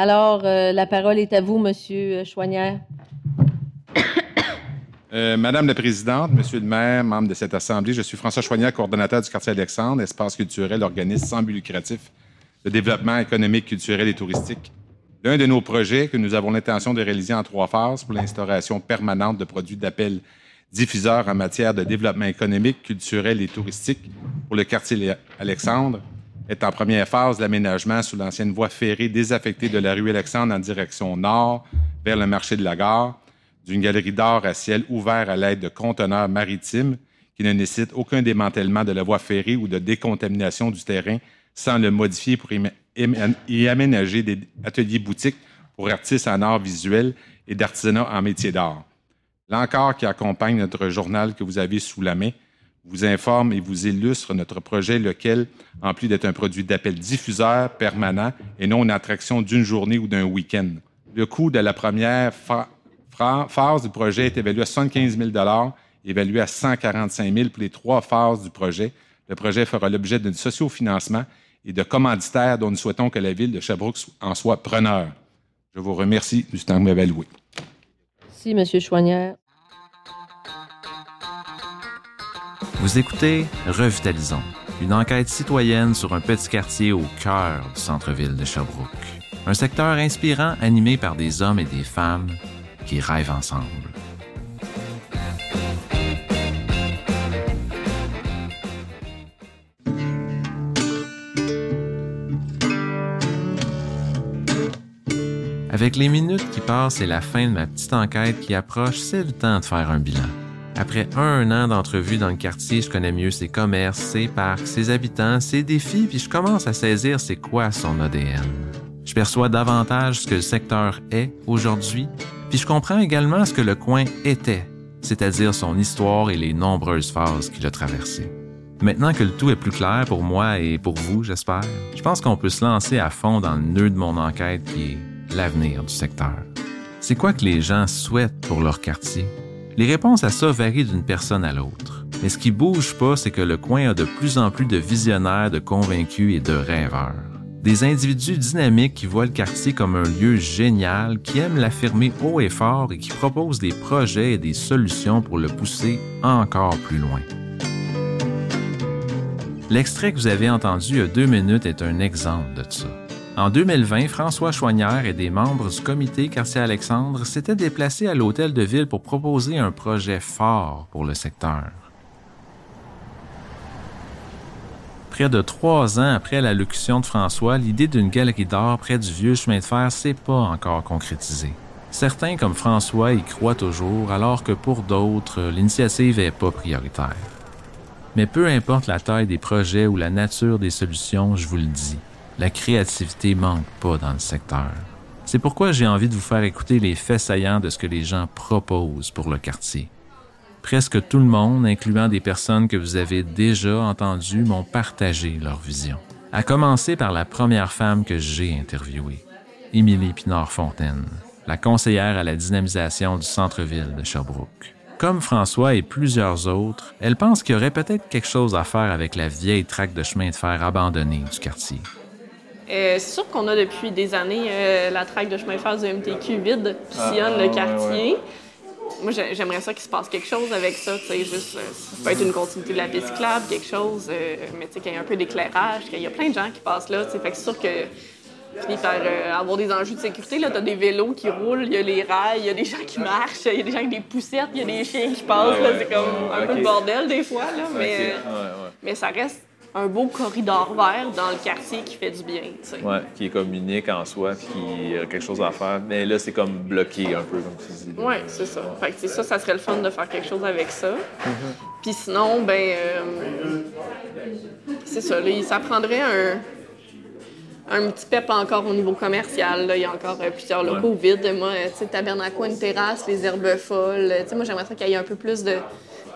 Alors, euh, la parole est à vous, Monsieur Chouanière. Euh, Madame la Présidente, Monsieur le maire, membre de cette Assemblée, je suis François Chouanière, coordonnateur du quartier Alexandre, espace culturel, organisme sans but lucratif de développement économique, culturel et touristique. L'un de nos projets que nous avons l'intention de réaliser en trois phases pour l'instauration permanente de produits d'appel diffuseurs en matière de développement économique, culturel et touristique pour le quartier Alexandre est en première phase l'aménagement sous l'ancienne voie ferrée désaffectée de la rue Alexandre en direction nord vers le marché de la gare, d'une galerie d'art à ciel ouvert à l'aide de conteneurs maritimes qui ne nécessitent aucun démantèlement de la voie ferrée ou de décontamination du terrain sans le modifier pour y aménager des ateliers boutiques pour artistes en art visuel et d'artisanat en métier d'art. L'encore qui accompagne notre journal que vous avez sous la main vous informe et vous illustre notre projet, lequel, en plus d'être un produit d'appel diffuseur permanent et non une attraction d'une journée ou d'un week-end. Le coût de la première phase du projet est évalué à 75 000 évalué à 145 000 pour les trois phases du projet. Le projet fera l'objet d'un sociofinancement et de commanditaires dont nous souhaitons que la ville de Sherbrooke en soit preneur. Je vous remercie du temps que vous. Merci, M. Chouanière. Vous écoutez Revitalisons, une enquête citoyenne sur un petit quartier au cœur du centre-ville de Sherbrooke. Un secteur inspirant animé par des hommes et des femmes qui rêvent ensemble. Avec les minutes qui passent et la fin de ma petite enquête qui approche, c'est le temps de faire un bilan. Après un an d'entrevue dans le quartier, je connais mieux ses commerces, ses parcs, ses habitants, ses défis, puis je commence à saisir c'est quoi son ADN. Je perçois davantage ce que le secteur est aujourd'hui, puis je comprends également ce que le coin était, c'est-à-dire son histoire et les nombreuses phases qu'il a traversées. Maintenant que le tout est plus clair pour moi et pour vous, j'espère, je pense qu'on peut se lancer à fond dans le nœud de mon enquête qui est l'avenir du secteur. C'est quoi que les gens souhaitent pour leur quartier? Les réponses à ça varient d'une personne à l'autre. Mais ce qui bouge pas, c'est que le coin a de plus en plus de visionnaires, de convaincus et de rêveurs. Des individus dynamiques qui voient le quartier comme un lieu génial, qui aiment l'affirmer haut et fort et qui proposent des projets et des solutions pour le pousser encore plus loin. L'extrait que vous avez entendu il y a deux minutes est un exemple de ça. En 2020, François Choignard et des membres du comité Quartier Alexandre s'étaient déplacés à l'hôtel de ville pour proposer un projet fort pour le secteur. Près de trois ans après l'allocution de François, l'idée d'une galerie d'art près du vieux chemin de fer s'est pas encore concrétisée. Certains, comme François, y croient toujours, alors que pour d'autres, l'initiative n'est pas prioritaire. Mais peu importe la taille des projets ou la nature des solutions, je vous le dis, la créativité manque pas dans le secteur. C'est pourquoi j'ai envie de vous faire écouter les faits saillants de ce que les gens proposent pour le quartier. Presque tout le monde, incluant des personnes que vous avez déjà entendues, m'ont partagé leur vision. À commencer par la première femme que j'ai interviewée, Émilie Pinard-Fontaine, la conseillère à la dynamisation du centre-ville de Sherbrooke. Comme François et plusieurs autres, elle pense qu'il y aurait peut-être quelque chose à faire avec la vieille traque de chemin de fer abandonnée du quartier. Euh, c'est sûr qu'on a depuis des années euh, la traque de chemin de fer du MTQ vide qui ah, sillonne le quartier. Moi, j'aimerais ça qu'il se passe quelque chose avec ça, tu sais, juste, euh, ça peut être une continuité de la piste cyclable, quelque chose, mais tu sais, qu'il y ait un peu d'éclairage, qu'il y a plein de gens qui passent là, fait que c'est sûr que finit par avoir des enjeux de sécurité. Là, t'as des vélos qui roulent, il y a les rails, il y a des gens qui marchent, il y a des gens avec des poussettes, il y a des chiens qui passent. c'est comme un peu le bordel des fois, là, mais, mais ça reste un beau corridor vert dans le quartier qui fait du bien. Oui, qui est comme unique en soi, puis qui a quelque chose à faire. Mais là, c'est comme bloqué un peu, comme tu dis. Oui, c'est ça. Fait que ça, ça serait le fun de faire quelque chose avec ça. Mm-hmm. Puis sinon, ben, euh, c'est ça. Là, ça prendrait un, un petit pep encore au niveau commercial. Là. Il y a encore euh, plusieurs locaux vides. Moi, tu sais, Tabernacle, une terrasse, les herbes folles. Tu sais, moi, j'aimerais ça qu'il y ait un peu plus de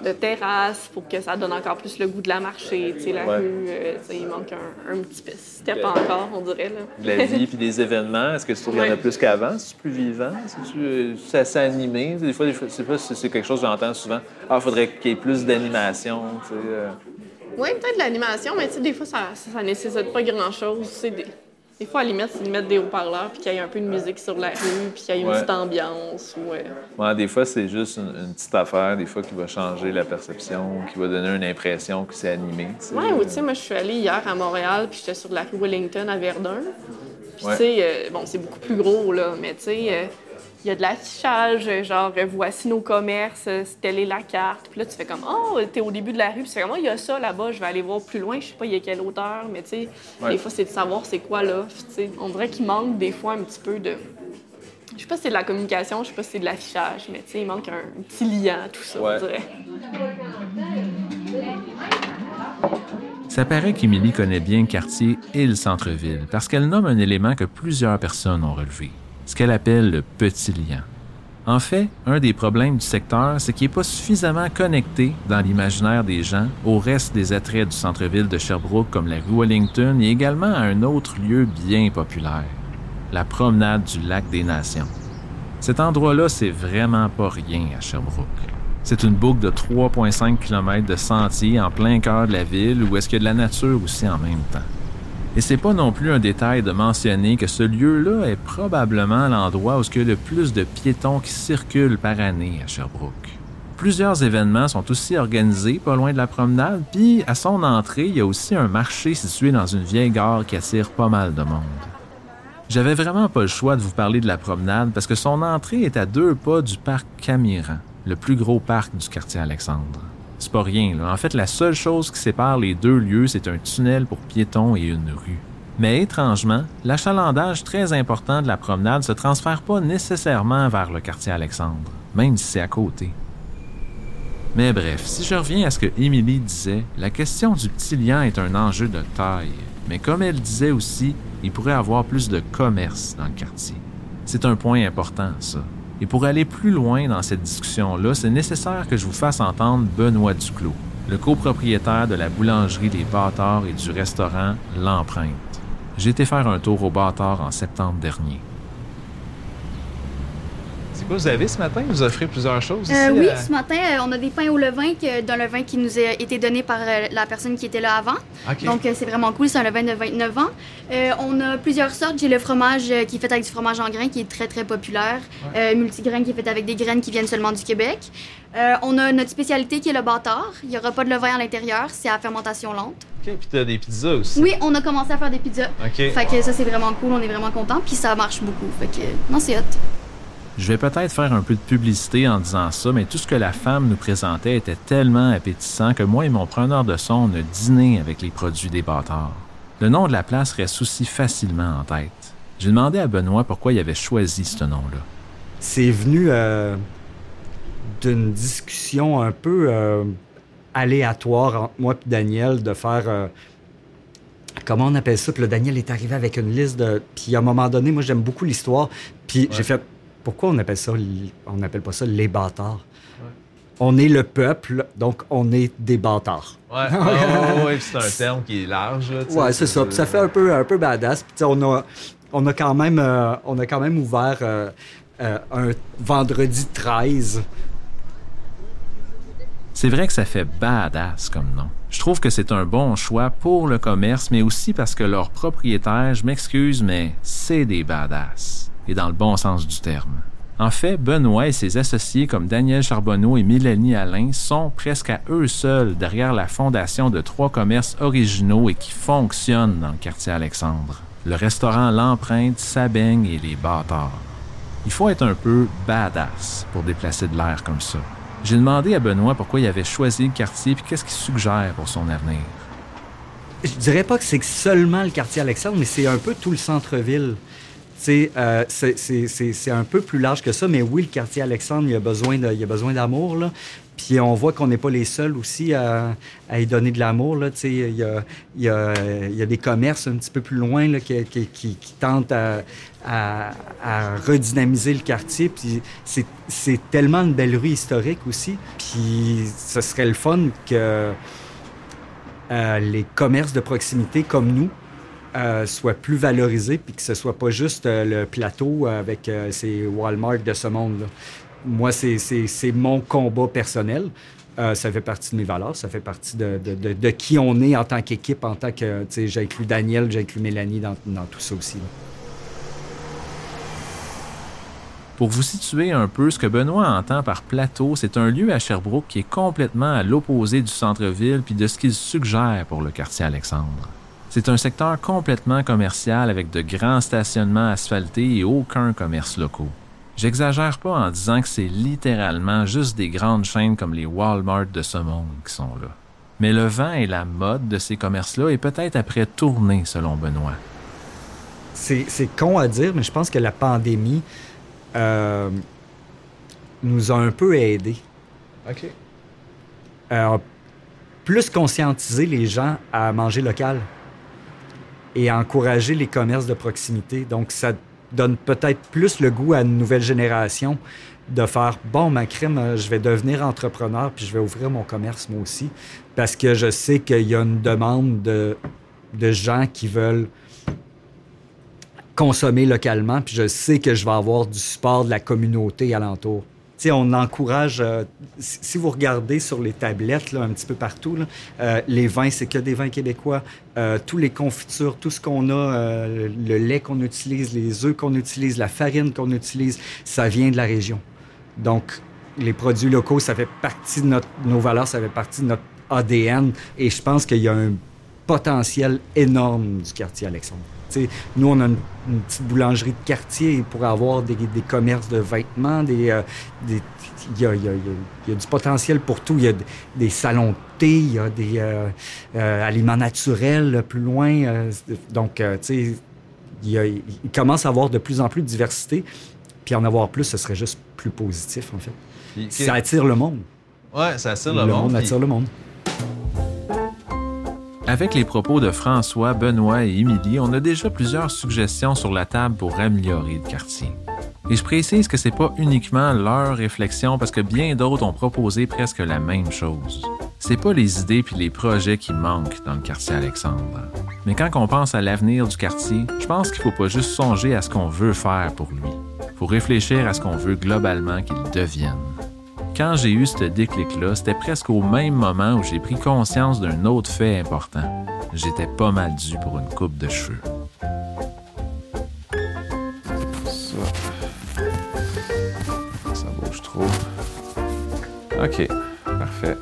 de terrasse pour que ça donne encore plus le goût de la marché. Tu sais, la rue, euh, il manque un, un petit step encore, on dirait. Là. la vie puis des événements, est-ce que tu trouves qu'il y en a plus qu'avant? C'est plus vivant? C'est assez animé? Des fois, fois c'est, pas, c'est quelque chose que j'entends souvent. Ah, il faudrait qu'il y ait plus d'animation. Tu sais, euh. Oui, peut-être de l'animation, mais tu sais, des fois, ça, ça, nécessite pas grand-chose. C'est des Des fois, à la limite, c'est de mettre des haut-parleurs puis qu'il y ait un peu de musique sur la rue puis qu'il y ait une Ouais. petite ambiance. Ou, euh, Ouais, des fois, c'est juste une, une petite affaire, des fois, qui va changer la perception, qui va donner une impression que c'est animé. Ouais, ou tu sais, moi, je suis allée hier à Montréal, puis j'étais sur la rue Wellington à Verdun. Puis, Ouais. tu sais, euh, bon, c'est beaucoup plus gros, là, mais tu sais, euh, il y a de l'affichage, genre, euh, voici nos commerces, euh, telle est la carte. Puis là, tu fais comme, oh, t'es au début de la rue, puis tu fais comme, oh, il y a ça là-bas, je vais aller voir plus loin, je sais pas, il y a quelle hauteur, mais tu sais, Ouais. des fois, c'est de savoir c'est quoi là. Puis, tu sais, on dirait qu'il manque des fois un petit peu de. Je sais pas si c'est de la communication, je sais pas si c'est de l'affichage, mais tu sais, il manque un, petit lien, tout ça, Ouais. on dirait. Ça paraît qu'Émilie connaît bien le quartier et le centre-ville parce qu'elle nomme un élément que plusieurs personnes ont relevé, ce qu'elle appelle le petit lien. En fait, un des problèmes du secteur, c'est qu'il n'est pas suffisamment connecté dans l'imaginaire des gens au reste des attraits du centre-ville de Sherbrooke comme la rue Wellington et également à un autre lieu bien populaire, la promenade du lac des Nations. Cet endroit-là, c'est vraiment pas rien à Sherbrooke. C'est une boucle de 3,5 km de sentiers en plein cœur de la ville où est-ce qu'il y a de la nature aussi en même temps. Et c'est pas non plus un détail de mentionner que ce lieu-là est probablement l'endroit où il y a le plus de piétons qui circulent par année à Sherbrooke. Plusieurs événements sont aussi organisés pas loin de la promenade, puis à son entrée, il y a aussi un marché situé dans une vieille gare qui attire pas mal de monde. J'avais vraiment pas le choix de vous parler de la promenade parce que son entrée est à deux pas du parc Camiran, le plus gros parc du quartier Alexandre. C'est pas rien, là. En fait, la seule chose qui sépare les deux lieux, c'est un tunnel pour piétons et une rue. Mais étrangement, l'achalandage très important de la promenade se transfère pas nécessairement vers le quartier Alexandre, même si c'est à côté. Mais bref, si je reviens à ce que Émilie disait, la question du petit lien est un enjeu de taille. Mais comme elle disait aussi, il pourrait avoir plus de commerce dans le quartier. C'est un point important, ça. Et pour aller plus loin dans cette discussion-là, c'est nécessaire que je vous fasse entendre Benoît Duclos, le copropriétaire de la boulangerie Les Bâtards et du restaurant L'Empreinte. J'ai été faire un tour au Bâtard en septembre dernier. C'est quoi vous avez ce matin? Vous offrez plusieurs choses Euh, oui, à- ce matin, euh, on a des pains au levain, que, d'un levain qui nous a été donné par euh, la personne qui était là avant. OK. Donc, euh, c'est vraiment cool. C'est un levain de 29 ans. Euh, on a plusieurs sortes. J'ai le fromage euh, qui est fait avec du fromage en grains, qui est très, très populaire. Euh, multigrain qui est fait avec des graines qui viennent seulement du Québec. Euh, on a notre spécialité qui est le bâtard. Il n'y aura pas de levain à l'intérieur. C'est à fermentation lente. OK, puis t'as des pizzas aussi. Oui, on a commencé à faire des pizzas. OK. Fait que ça, c'est vraiment cool. On est vraiment content. Puis ça marche beaucoup. Fait que, non, c'est hot. Je vais peut-être faire un peu de publicité en disant ça, mais tout ce que la femme nous présentait était tellement appétissant que moi et mon preneur de son, on a dîné avec les produits des bâtards. Le nom de la place reste aussi facilement en tête. J'ai demandé à Benoît pourquoi il avait choisi ce nom-là. c'est venu euh, d'une discussion un peu euh, aléatoire entre moi et Daniel de faire. euh, comment on appelle ça? Puis là, Daniel est arrivé avec une liste de. Puis à un moment donné, moi, j'aime beaucoup l'histoire. Puis j'ai fait. Pourquoi on appelle ça. On n'appelle pas ça les bâtards? On est le peuple, donc on est des bâtards. Ouais, puis c'est un terme qui est large. Là, Ouais, c'est ça. Puis ça fait un peu, un peu badass. Puis on a, on a quand même, euh, on a quand même ouvert euh, euh, un vendredi 13. C'est vrai que ça fait badass comme nom. Je trouve que c'est un bon choix pour le commerce, mais aussi parce que leurs propriétaires, je m'excuse, mais c'est des badass. Et dans le bon sens du terme. En fait, Benoît et ses associés comme Daniel Charbonneau et Mélanie Alain sont presque à eux seuls derrière la fondation de trois commerces originaux et qui fonctionnent dans le quartier Alexandre. Le restaurant L'Empreinte, Sabaigne et Les Bâtards. Il faut être un peu badass pour déplacer de l'air comme ça. J'ai demandé à Benoît pourquoi il avait choisi le quartier puis qu'est-ce qu'il suggère pour son avenir. Je dirais pas que c'est seulement le quartier Alexandre, mais c'est un peu tout le centre-ville. Euh, c'est- un peu plus large que ça, mais oui, le quartier Alexandre, il a besoin d'amour. Puis on voit qu'on n'est pas les seuls aussi à, à y donner de l'amour, il y a, y, a, y a des commerces un petit peu plus loin, là, qui, tentent à, à- redynamiser le quartier. Puis c'est c'est tellement une belle rue historique aussi. Puis ce serait le fun que euh, les commerces de proximité comme nous euh, soient plus valorisés, puis que ce soit pas juste euh, le plateau avec euh, ces Walmart de ce monde-là. Moi, c'est- mon combat personnel. Ça fait partie de mes valeurs, ça fait partie de, de- de- qui on est en tant qu'équipe, en tant que, tu sais, j'ai inclus Daniel, j'ai inclus Mélanie dans, dans tout ça aussi. Pour vous situer un peu, ce que Benoît entend par plateau, c'est un lieu à Sherbrooke qui est complètement à l'opposé du centre-ville puis de ce qu'il suggère pour le quartier Alexandre. C'est un secteur complètement commercial avec de grands stationnements asphaltés et aucun commerce locaux. J'exagère pas en disant que c'est littéralement juste des grandes chaînes comme les Walmart de ce monde qui sont là. Mais le vent et la mode de ces commerces-là est peut-être après tourner, selon Benoît. C'est c'est con à dire, mais je pense que la pandémie euh, nous a un peu aidés. OK. Euh, plus conscientiser les gens à manger local et à encourager les commerces de proximité. Donc, ça donne peut-être plus le goût à une nouvelle génération de faire bon, ma crème, euh, je vais devenir entrepreneur puis je vais ouvrir mon commerce moi aussi parce que je sais qu'il y a une demande de, de gens qui veulent consommer localement puis je sais que je vais avoir du support de la communauté alentour. On encourage, euh, si vous regardez sur les tablettes, un petit peu partout, euh, les vins, c'est que des vins québécois. Euh, tous les confitures, tout ce qu'on a, le lait qu'on utilise, les œufs qu'on utilise, la farine qu'on utilise, ça vient de la région. Donc, les produits locaux, ça fait partie de nos valeurs, ça fait partie de notre ADN. Et je pense qu'il y a un potentiel énorme du quartier Alexandre. Nous, on a une, une petite boulangerie de quartier pour avoir des, des commerces de vêtements, des, euh, des- il y, a, il y a- il y a- il y a du potentiel pour tout. Il y a des salons de thé, il y a des euh, euh, aliments naturels plus loin. euh, donc, tu sais, il, commence à avoir de plus en plus de diversité. Puis en avoir plus, ce serait juste plus positif, en fait. Puis, Ça attire le monde. Ouais, ça attire Le, le, monde. attire le monde. Avec les propos de François, Benoît et Émilie, on a déjà plusieurs suggestions sur la table pour améliorer le quartier. Et je précise que c'est pas uniquement leur réflexion parce que bien d'autres ont proposé presque la même chose. C'est pas les idées puis les projets qui manquent dans le quartier Alexandre. Mais quand on pense à l'avenir du quartier, je pense qu'il faut pas juste songer à ce qu'on veut faire pour lui. Faut réfléchir à ce qu'on veut globalement qu'il devienne. Quand j'ai eu ce déclic-là, c'était presque au même moment où j'ai pris conscience d'un autre fait important. J'étais pas mal dû pour une coupe de cheveux. Ça. Ça bouge trop. OK, parfait.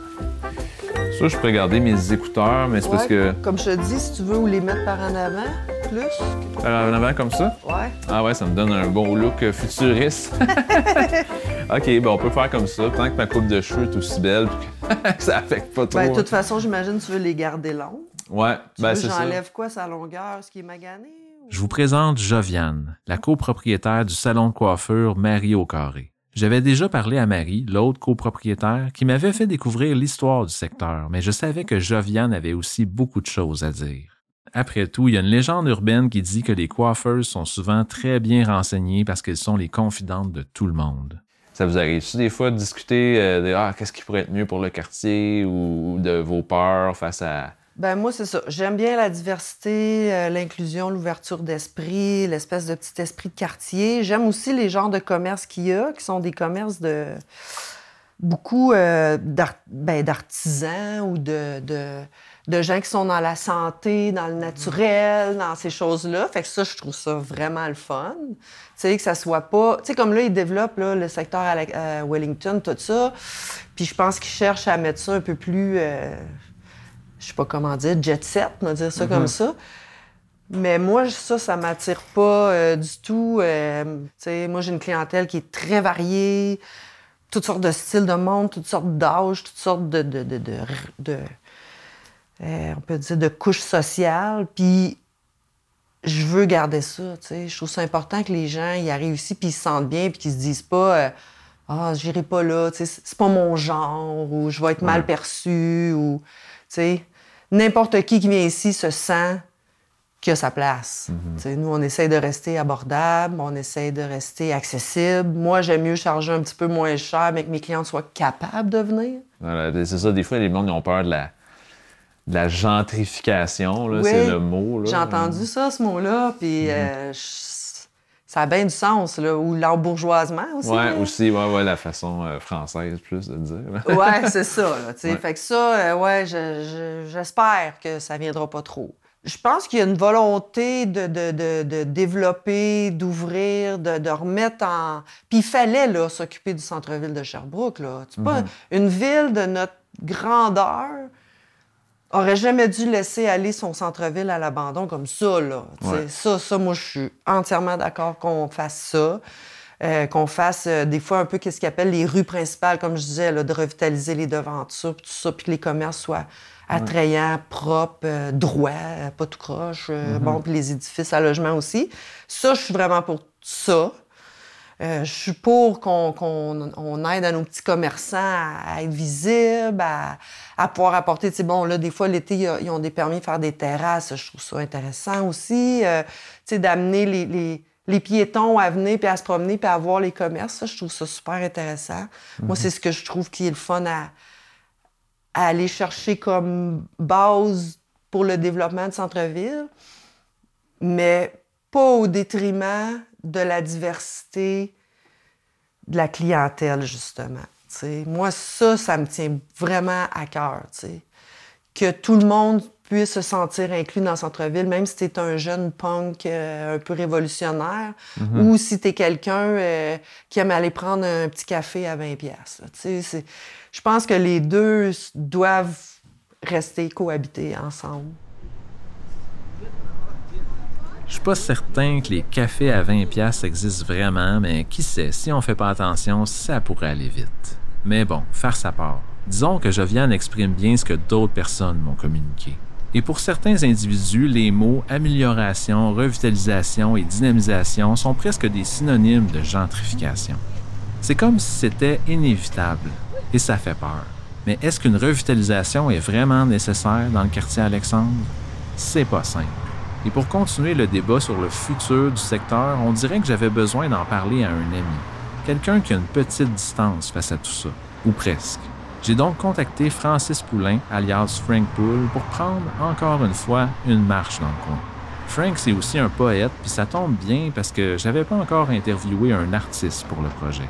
Ça, je peux garder mes écouteurs, mais c'est parce que. Comme je te dis, si tu veux ou les mettre par en avant, plus. Par en avant comme ça? Ouais. Ah ouais, ça me donne un bon look futuriste. OK, ben on peut faire comme ça, tant que ma coupe de cheveux est aussi belle, puis que ça affecte pas trop. Ben, de toute façon, j'imagine que tu veux les garder longs. Ouais, Tu ben c'est ça. j'enlève quoi, sa longueur, ce qui est magané? ou- Je vous présente Joviane, la copropriétaire du salon de coiffure Marie au Carré. J'avais déjà parlé à Marie, l'autre copropriétaire, qui m'avait fait découvrir l'histoire du secteur, mais je savais que Joviane avait aussi beaucoup de choses à dire. Après tout, il y a une légende urbaine qui dit que les coiffeuses sont souvent très bien renseignées parce qu'elles sont les confidentes de tout le monde. Ça vous arrive-tu des fois de discuter euh, de ah, qu'est-ce qui pourrait être mieux pour le quartier ou de vos peurs face à. Ben moi, c'est ça. J'aime bien la diversité, euh, l'inclusion, l'ouverture d'esprit, l'espèce de petit esprit de quartier. J'aime aussi les genres de commerces qu'il y a, qui sont des commerces de beaucoup euh, ben, d'artisans ou de, de gens qui sont dans la santé, dans le naturel, dans ces choses-là. Fait que ça, je trouve ça vraiment le fun. Tu sais, que ça soit pas... Tu sais, comme là, ils développent là, le secteur à, la- à Wellington, tout ça. Puis je pense qu'ils cherchent à mettre ça un peu plus... euh, je sais pas comment dire, jet set, on va dire ça comme ça. Mais moi, ça, ça m'attire pas euh, du tout. Euh, tu sais, moi, j'ai une clientèle qui est très variée, toutes sortes de styles de monde, toutes sortes d'âges, toutes sortes de, de, de, de- de- euh, on peut dire de couches sociales. Puis je veux garder ça, tu sais. Je trouve ça important que les gens y arrivent ici puis ils se sentent bien puis qu'ils se disent pas euh, ah, j'irai pas là, tu sais, c'est pas mon genre ou je vais être mal perçu ou tu sais, n'importe qui qui vient ici se sent qu'il a sa place. Tu sais, Nous, on essaie de rester abordable, on essaie de rester accessible. Moi, j'aime mieux charger un petit peu moins cher, mais que mes clients soient capables de venir. Voilà, c'est ça, des fois, les gens ont peur de la, de la gentrification, là, Oui, c'est le mot. J'ai entendu ça, ce mot-là, puis euh, je- Ça a bien du sens, là. Ou l'embourgeoisement aussi. Là. aussi, ouais, ouais, la façon euh, française, plus de dire. Ouais, c'est ça. Là, tu sais. Ouais. Fait que ça, euh, ouais, je- je- j'espère que ça viendra pas trop. Je pense qu'il y a une volonté de, de- de- de développer, d'ouvrir, de, de remettre en. Puis il fallait là, s'occuper du centre-ville de Sherbrooke. Là. Pas une ville de notre grandeur aurait jamais dû laisser aller son centre-ville à l'abandon comme ça. Là, Ouais. Ça, ça, moi, je suis entièrement d'accord qu'on fasse ça. Euh, qu'on fasse euh, des fois un peu qu'est-ce qu'ils appellent les rues principales, comme je disais, là, de revitaliser les devantures, tout ça, puis que les commerces soient attrayants, propres, euh, droits, pas tout croche, euh, bon, puis les édifices à logement aussi. Ça, je suis vraiment pour ça. Euh, je suis pour qu'on qu'on- on aide à nos petits commerçants à, être visibles, à, à pouvoir apporter. Tu sais, bon, là, des fois, l'été, ils ont des permis de faire des terrasses. Je trouve ça intéressant aussi. Euh, tu sais, d'amener les, les- les piétons à venir puis à se promener puis à voir les commerces. Ça, je trouve ça super intéressant. Moi, c'est ce que je trouve qui est le fun à, à aller chercher comme base pour le développement de centre-ville, mais pas au détriment de la diversité de la clientèle, justement. tu sais. Moi, ça, ça me tient vraiment à cœur. Que tout le monde puisse se sentir inclus dans le centre-ville, même si tu es un jeune punk euh, un peu révolutionnaire, ou si tu es quelqu'un euh, qui aime aller prendre un petit café à 20 pièces. Je pense que les deux doivent rester cohabiter ensemble. Je suis pas certain que les cafés à 20 pièces existent vraiment, mais qui sait, si on fait pas attention, ça pourrait aller vite. Mais bon, faire sa part. Disons que Joviane exprime bien ce que d'autres personnes m'ont communiqué. Et pour certains individus, les mots amélioration, revitalisation et dynamisation sont presque des synonymes de gentrification. C'est comme si c'était inévitable, et ça fait peur. Mais est-ce qu'une revitalisation est vraiment nécessaire dans le quartier Alexandre? C'est pas simple. Et pour continuer le débat sur le futur du secteur, on dirait que j'avais besoin d'en parler à un ami. Quelqu'un qui a une petite distance face à tout ça, ou presque. J'ai donc contacté Francis Poulain, alias Frank Poole, pour prendre encore une fois une marche dans le coin. Frank, c'est aussi un poète, puis ça tombe bien parce que j'avais pas encore interviewé un artiste pour le projet.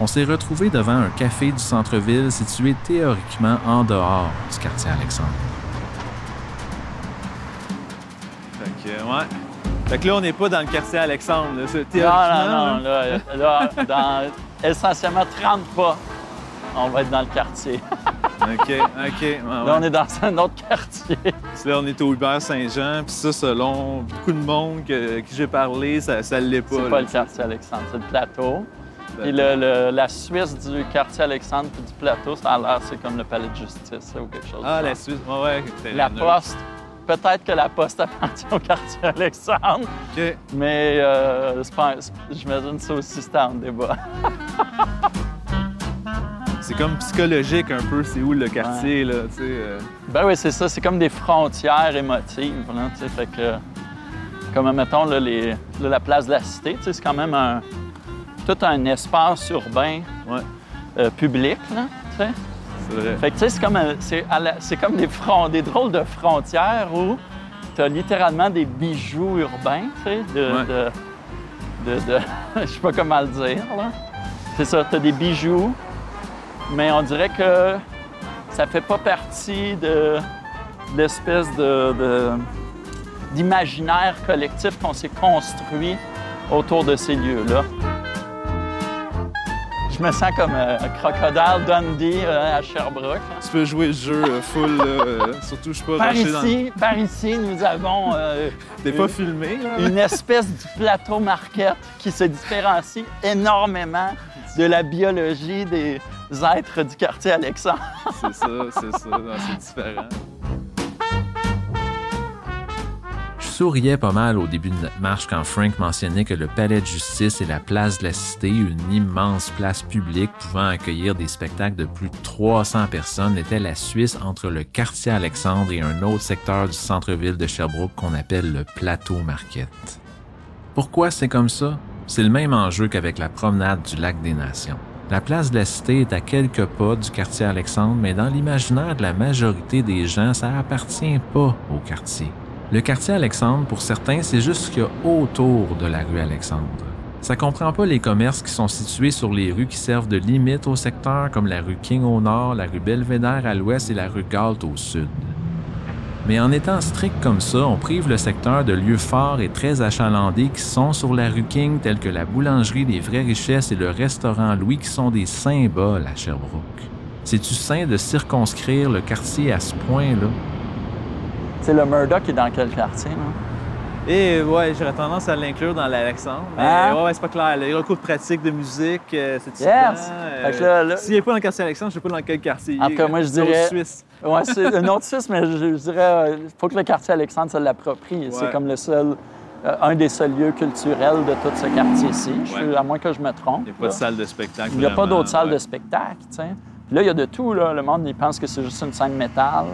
On s'est retrouvé devant un café du centre-ville situé théoriquement en dehors du quartier Alexandre. Fait que, ouais. Fait que là, on n'est pas dans le quartier Alexandre. Là. C'est- Non, non, non. là. Là, dans essentiellement 30 pas, on va être dans le quartier. OK, OK. ouais, Là, ouais. on est dans un autre quartier. Là, on est au Hubert Saint-Jean, puis ça, selon beaucoup de monde que, qui j'ai parlé, ça ne l'est pas. C'est pas le quartier Alexandre, c'est le plateau. Puis le- le- la Suisse du quartier Alexandre puis du plateau, ça a l'air, c'est comme le palais de justice ou quelque chose. Ah, la. Suisse. Ouais, ouais. La poste. Peut-être que la poste appartient au quartier Alexandre, mais euh, j'imagine ça aussi, c'est en débat. C'est comme psychologique un peu, c'est où le quartier, là, tu sais. euh. Ben oui, c'est ça. C'est comme des frontières émotives. Là, tu sais, fait que, comme, mettons, là, les, là, la place de la Cité, tu sais, c'est quand même un, tout un espace urbain Ouais. euh, public. Là, tu sais. C'est vrai. Fait que, tu sais, c'est comme, c'est c'est des, des drôles de frontières où tu as littéralement des bijoux urbains, tu sais, de... Ouais. de, de- de- je sais pas comment le dire, là. C'est ça, tu as des bijoux, mais on dirait que ça fait pas partie de, de l'espèce de, de- d'imaginaire collectif qu'on s'est construit autour de ces lieux-là. Je me sens comme euh, un crocodile Dundee euh, à Sherbrooke. Tu peux jouer le jeu euh, full, euh, surtout, je suis pas Par dans... ici, par ici, nous avons T'es pas filmé, là? une espèce de plateau marquette qui se différencie énormément de la biologie des êtres du quartier Alexandre. C'est ça, c'est ça. C'est différent. Je souriais pas mal au début de notre marche quand Frank mentionnait que le palais de justice et la place de la cité, une immense place publique pouvant accueillir des spectacles de plus de 300 personnes, était la Suisse entre le quartier Alexandre et un autre secteur du centre-ville de Sherbrooke qu'on appelle le plateau Marquette. Pourquoi c'est comme ça? C'est le même enjeu qu'avec la promenade du lac des Nations. La place de la Cité est à quelques pas du quartier Alexandre, mais dans l'imaginaire de la majorité des gens, ça appartient pas au quartier. Le quartier Alexandre, pour certains, c'est juste autour de la rue Alexandre. Ça comprend pas les commerces qui sont situés sur les rues qui servent de limite au secteur, comme la rue King au nord, la rue Belvédère à l'ouest et la rue Galt au sud. Mais en étant strict comme ça, on prive le secteur de lieux forts et très achalandés qui sont sur la rue King, tels que la boulangerie des Vraies Richesses et le restaurant Louis, qui sont des symboles à Sherbrooke. C'est-tu sain de circonscrire le quartier à ce point-là? C'est le Murdoch qui est dans quel quartier, non? Et ouais, j'aurais tendance à l'inclure dans l'Alexandre. Mais Hein? ouais, ouais, c'est pas clair. Les recours de pratique de musique, euh, c'est Yes! Là- S'il n'est pas dans le quartier Alexandre, je sais pas dans quel quartier. il En tout cas, moi, je dirais- Suisse. Ouais, c'est un autre Suisse, mais je, je dirais il faut que le quartier Alexandre se l'approprie. C'est comme le seul, euh, un des seuls lieux culturels de tout ce quartier-ci. Ouais. À moins que je me trompe. Il n'y a pas là. de salle de spectacle. Il n'y a pas d'autres salles ouais. de spectacle, tu sais. Là, il y a de tout, là. Le monde, il pense que c'est juste une scène métal.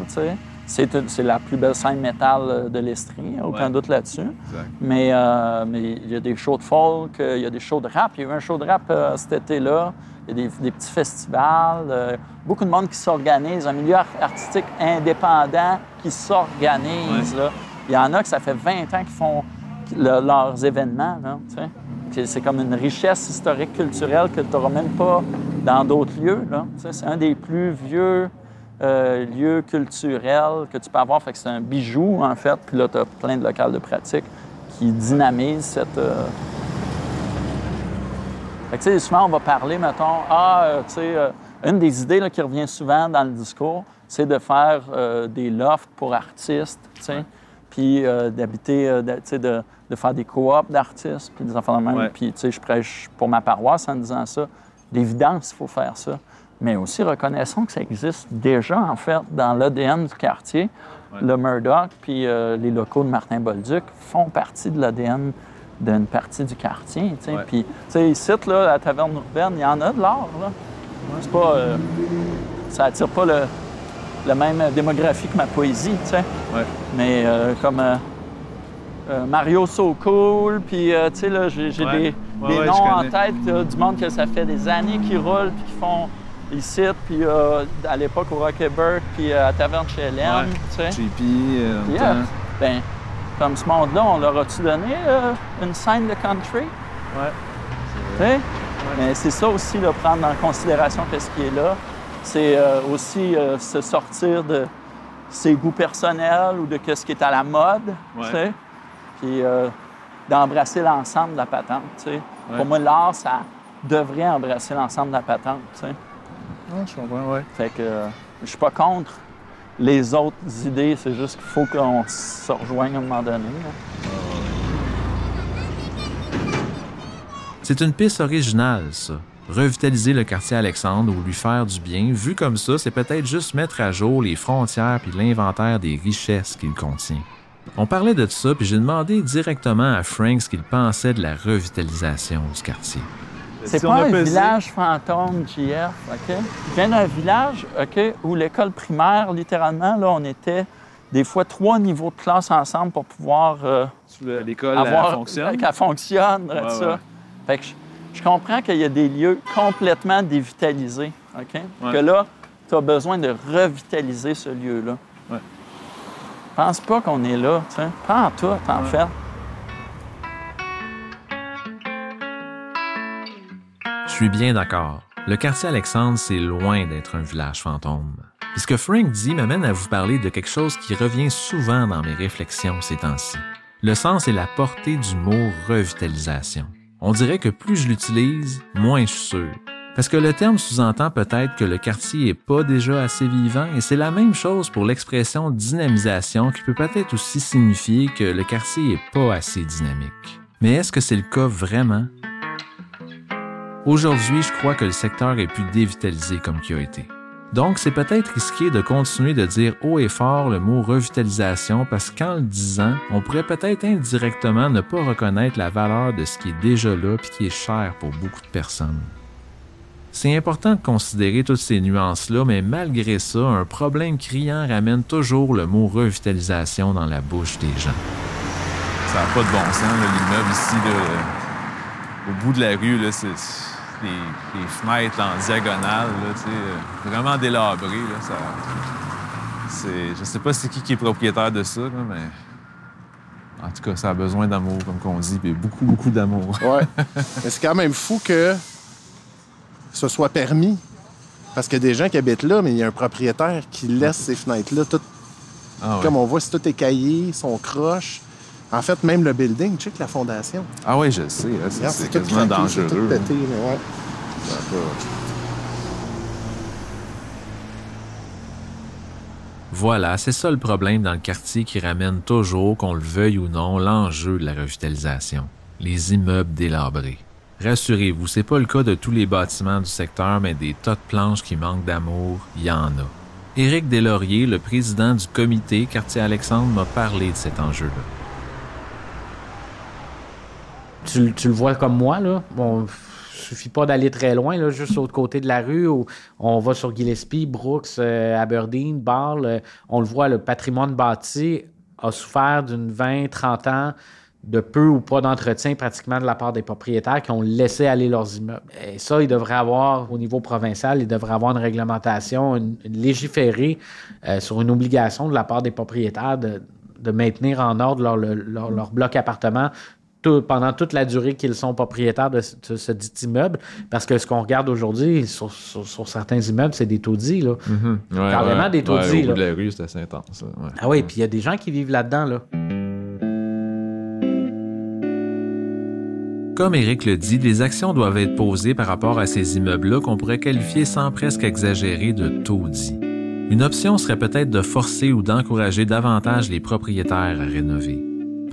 C'est, la plus belle scène métal euh, de l'Estrie, a aucun Ouais. doute là-dessus. Mais, euh, mais il y a des shows de folk, euh, il y a des shows de rap. Il y a eu un show de rap euh, cet été-là. Il y a des, des petits festivals. euh, beaucoup de monde qui s'organise, un milieu ar- artistique indépendant qui s'organise. Il y en a que ça fait 20 ans qu'ils font le- leurs événements. là, tu sais. Puis C'est comme une richesse historique culturelle que tu n'auras même pas dans d'autres lieux. C'est un des plus vieux euh, lieux culturels que tu peux avoir. Fait que c'est un bijou, en fait. Puis là, tu as plein de locales de pratique qui dynamisent cette. euh, Fait que, souvent, on va parler, mettons, ah, euh, tu sais, euh, une des idées là, qui revient souvent dans le discours, c'est de faire des lofts pour artistes, tu sais, puis d'habiter, de, tu sais, de, de faire des coops d'artistes, puis des enfants de même. Ouais. Puis, tu sais, je prêche pour ma paroisse en disant ça. D'évidence, il faut faire ça. Mais aussi, reconnaissons que ça existe déjà, en fait, dans l'ADN du quartier. Le Murdoch, puis euh, les locaux de Martin Bolduc font partie de l'ADN d'une partie du quartier. tu sais. Ouais. Puis, tu sais, ici, là, à la taverne urbaine, il y en a de l'art, là. C'est pas... euh, ça attire pas le, la même démographie que ma poésie, tu sais. Mais euh, comme euh, euh, Mario So Cool, puis, euh, tu sais, là, j'ai Ouais. des, Ouais, des ouais, noms en tête là, du monde que ça fait des années qu'ils roulent, puis qu'ils font ici, puis euh, à l'époque au Rockebird, puis euh, à Taverne chez Hélène, tu sais. JP, euh. Ben, comme ce monde-là, on leur a-tu donné euh, une scène de country? Ouais. Tu sais? Mais c'est ça aussi, là, prendre en considération que ce qui est là. C'est euh, aussi euh, se sortir de ses goûts personnels ou de ce qui est à la mode, Ouais. tu sais? Puis euh, d'embrasser l'ensemble de la patente, tu sais. Ouais. Pour moi, l'art, ça devrait embrasser l'ensemble de la patente, tu sais. Je comprends, ouais. Fait que euh, je suis pas contre les autres idées, c'est juste qu'il faut qu'on se rejoigne à un moment donné. là. C'est une piste originale, ça. Revitaliser le quartier Alexandre ou lui faire du bien, vu comme ça, c'est peut-être juste mettre à jour les frontières puis l'inventaire des richesses qu'il contient. On parlait de ça, puis j'ai demandé directement à Frank ce qu'il pensait de la revitalisation du quartier. C'est Si pas un pesé- village fantôme, JF, OK? Je viens d'un village, OK, où l'école primaire, littéralement, là, on était des fois trois niveaux de classe ensemble pour pouvoir euh, L'école, avoir... elle fonctionne. Qu'elle fonctionne, Ouais, ça. ouais. Fait que je, je comprends qu'il y a des lieux complètement dévitalisés, OK? Ouais. Que là, tu as besoin de revitaliser ce lieu-là. Pense pas qu'on est là, tu sais. Prends tout, en Ouais. fait. Je suis bien d'accord. Le quartier Alexandre, c'est loin d'être un village fantôme. Puis ce que Frank dit m'amène à vous parler de quelque chose qui revient souvent dans mes réflexions ces temps-ci. Le sens et la portée du mot revitalisation. On dirait que plus je l'utilise, moins je suis sûr. Parce que le terme sous-entend peut-être que le quartier est pas déjà assez vivant et c'est la même chose pour l'expression dynamisation qui peut peut-être aussi signifier que le quartier est pas assez dynamique. Mais est-ce que c'est le cas vraiment? Aujourd'hui, je crois que le secteur est plus dévitalisé comme qu'il a été. Donc, c'est peut-être risqué de continuer de dire haut et fort le mot revitalisation parce qu'en le disant, on pourrait peut-être indirectement ne pas reconnaître la valeur de ce qui est déjà là puis qui est cher pour beaucoup de personnes. C'est important de considérer toutes ces nuances-là, mais malgré ça, un problème criant ramène toujours le mot revitalisation dans la bouche des gens. Ça n'a pas de bon sens, l'immeuble ici, là, au bout de la rue, là, c'est les, les fenêtres en diagonale, là, tu sais, euh, vraiment délabrées. Là, ça, c'est, je sais pas c'est qui qui est propriétaire de ça, là, mais En tout cas, ça a besoin d'amour, comme qu'on dit, puis beaucoup, beaucoup d'amour. Ouais. Mais c'est quand même fou que ce soit permis. Parce qu'il y a des gens qui habitent là, mais il y a un propriétaire qui laisse ces fenêtres-là tout. Ah ouais. Comme on voit, c'est tout écaillé, son croche. En fait, même le building, check la fondation. Ah oui, je le sais. hein, c'est- C'est quasiment craqué, c'est tout dangereux. pété, mais ouais. Ça a pas- Voilà, c'est ça le problème dans le quartier qui ramène toujours, qu'on le veuille ou non, l'enjeu de la revitalisation. Les immeubles délabrés. Rassurez-vous, c'est pas le cas de tous les bâtiments du secteur, mais des tas de planches qui manquent d'amour, il y en a. Éric Deslauriers, le président du comité Quartier Alexandre, m'a parlé de cet enjeu-là. tu, le vois comme moi, là. Bon, suffit pas d'aller très loin, là, juste au côté de la rue où on va sur Gillespie, Brooks, euh, Aberdeen, Bâle. euh, on le voit, le patrimoine bâti a souffert d'une 20-30 ans de peu ou pas d'entretien pratiquement de la part des propriétaires qui ont laissé aller leurs immeubles. Et ça, il devrait avoir, au niveau provincial, il devrait avoir une réglementation, une, une légiférée euh, sur une obligation de la part des propriétaires de, de maintenir en ordre leur, leur, leur bloc appartement tout- pendant toute la durée qu'ils sont propriétaires de, ce- de ce dit immeuble. Parce que ce qu'on regarde aujourd'hui sur, sur- sur certains immeubles, c'est des taudis. Là. Mhm. Ouais, Carrément ouais. des taudis. Ouais, au bout là. de la rue, c'est assez intense. Ah oui, puis il y a des gens qui vivent là-dedans. Là. Comme Éric le dit, des actions doivent être posées par rapport à ces immeubles-là qu'on pourrait qualifier sans presque exagérer de taudis. Une option serait peut-être de forcer ou d'encourager davantage les propriétaires à rénover.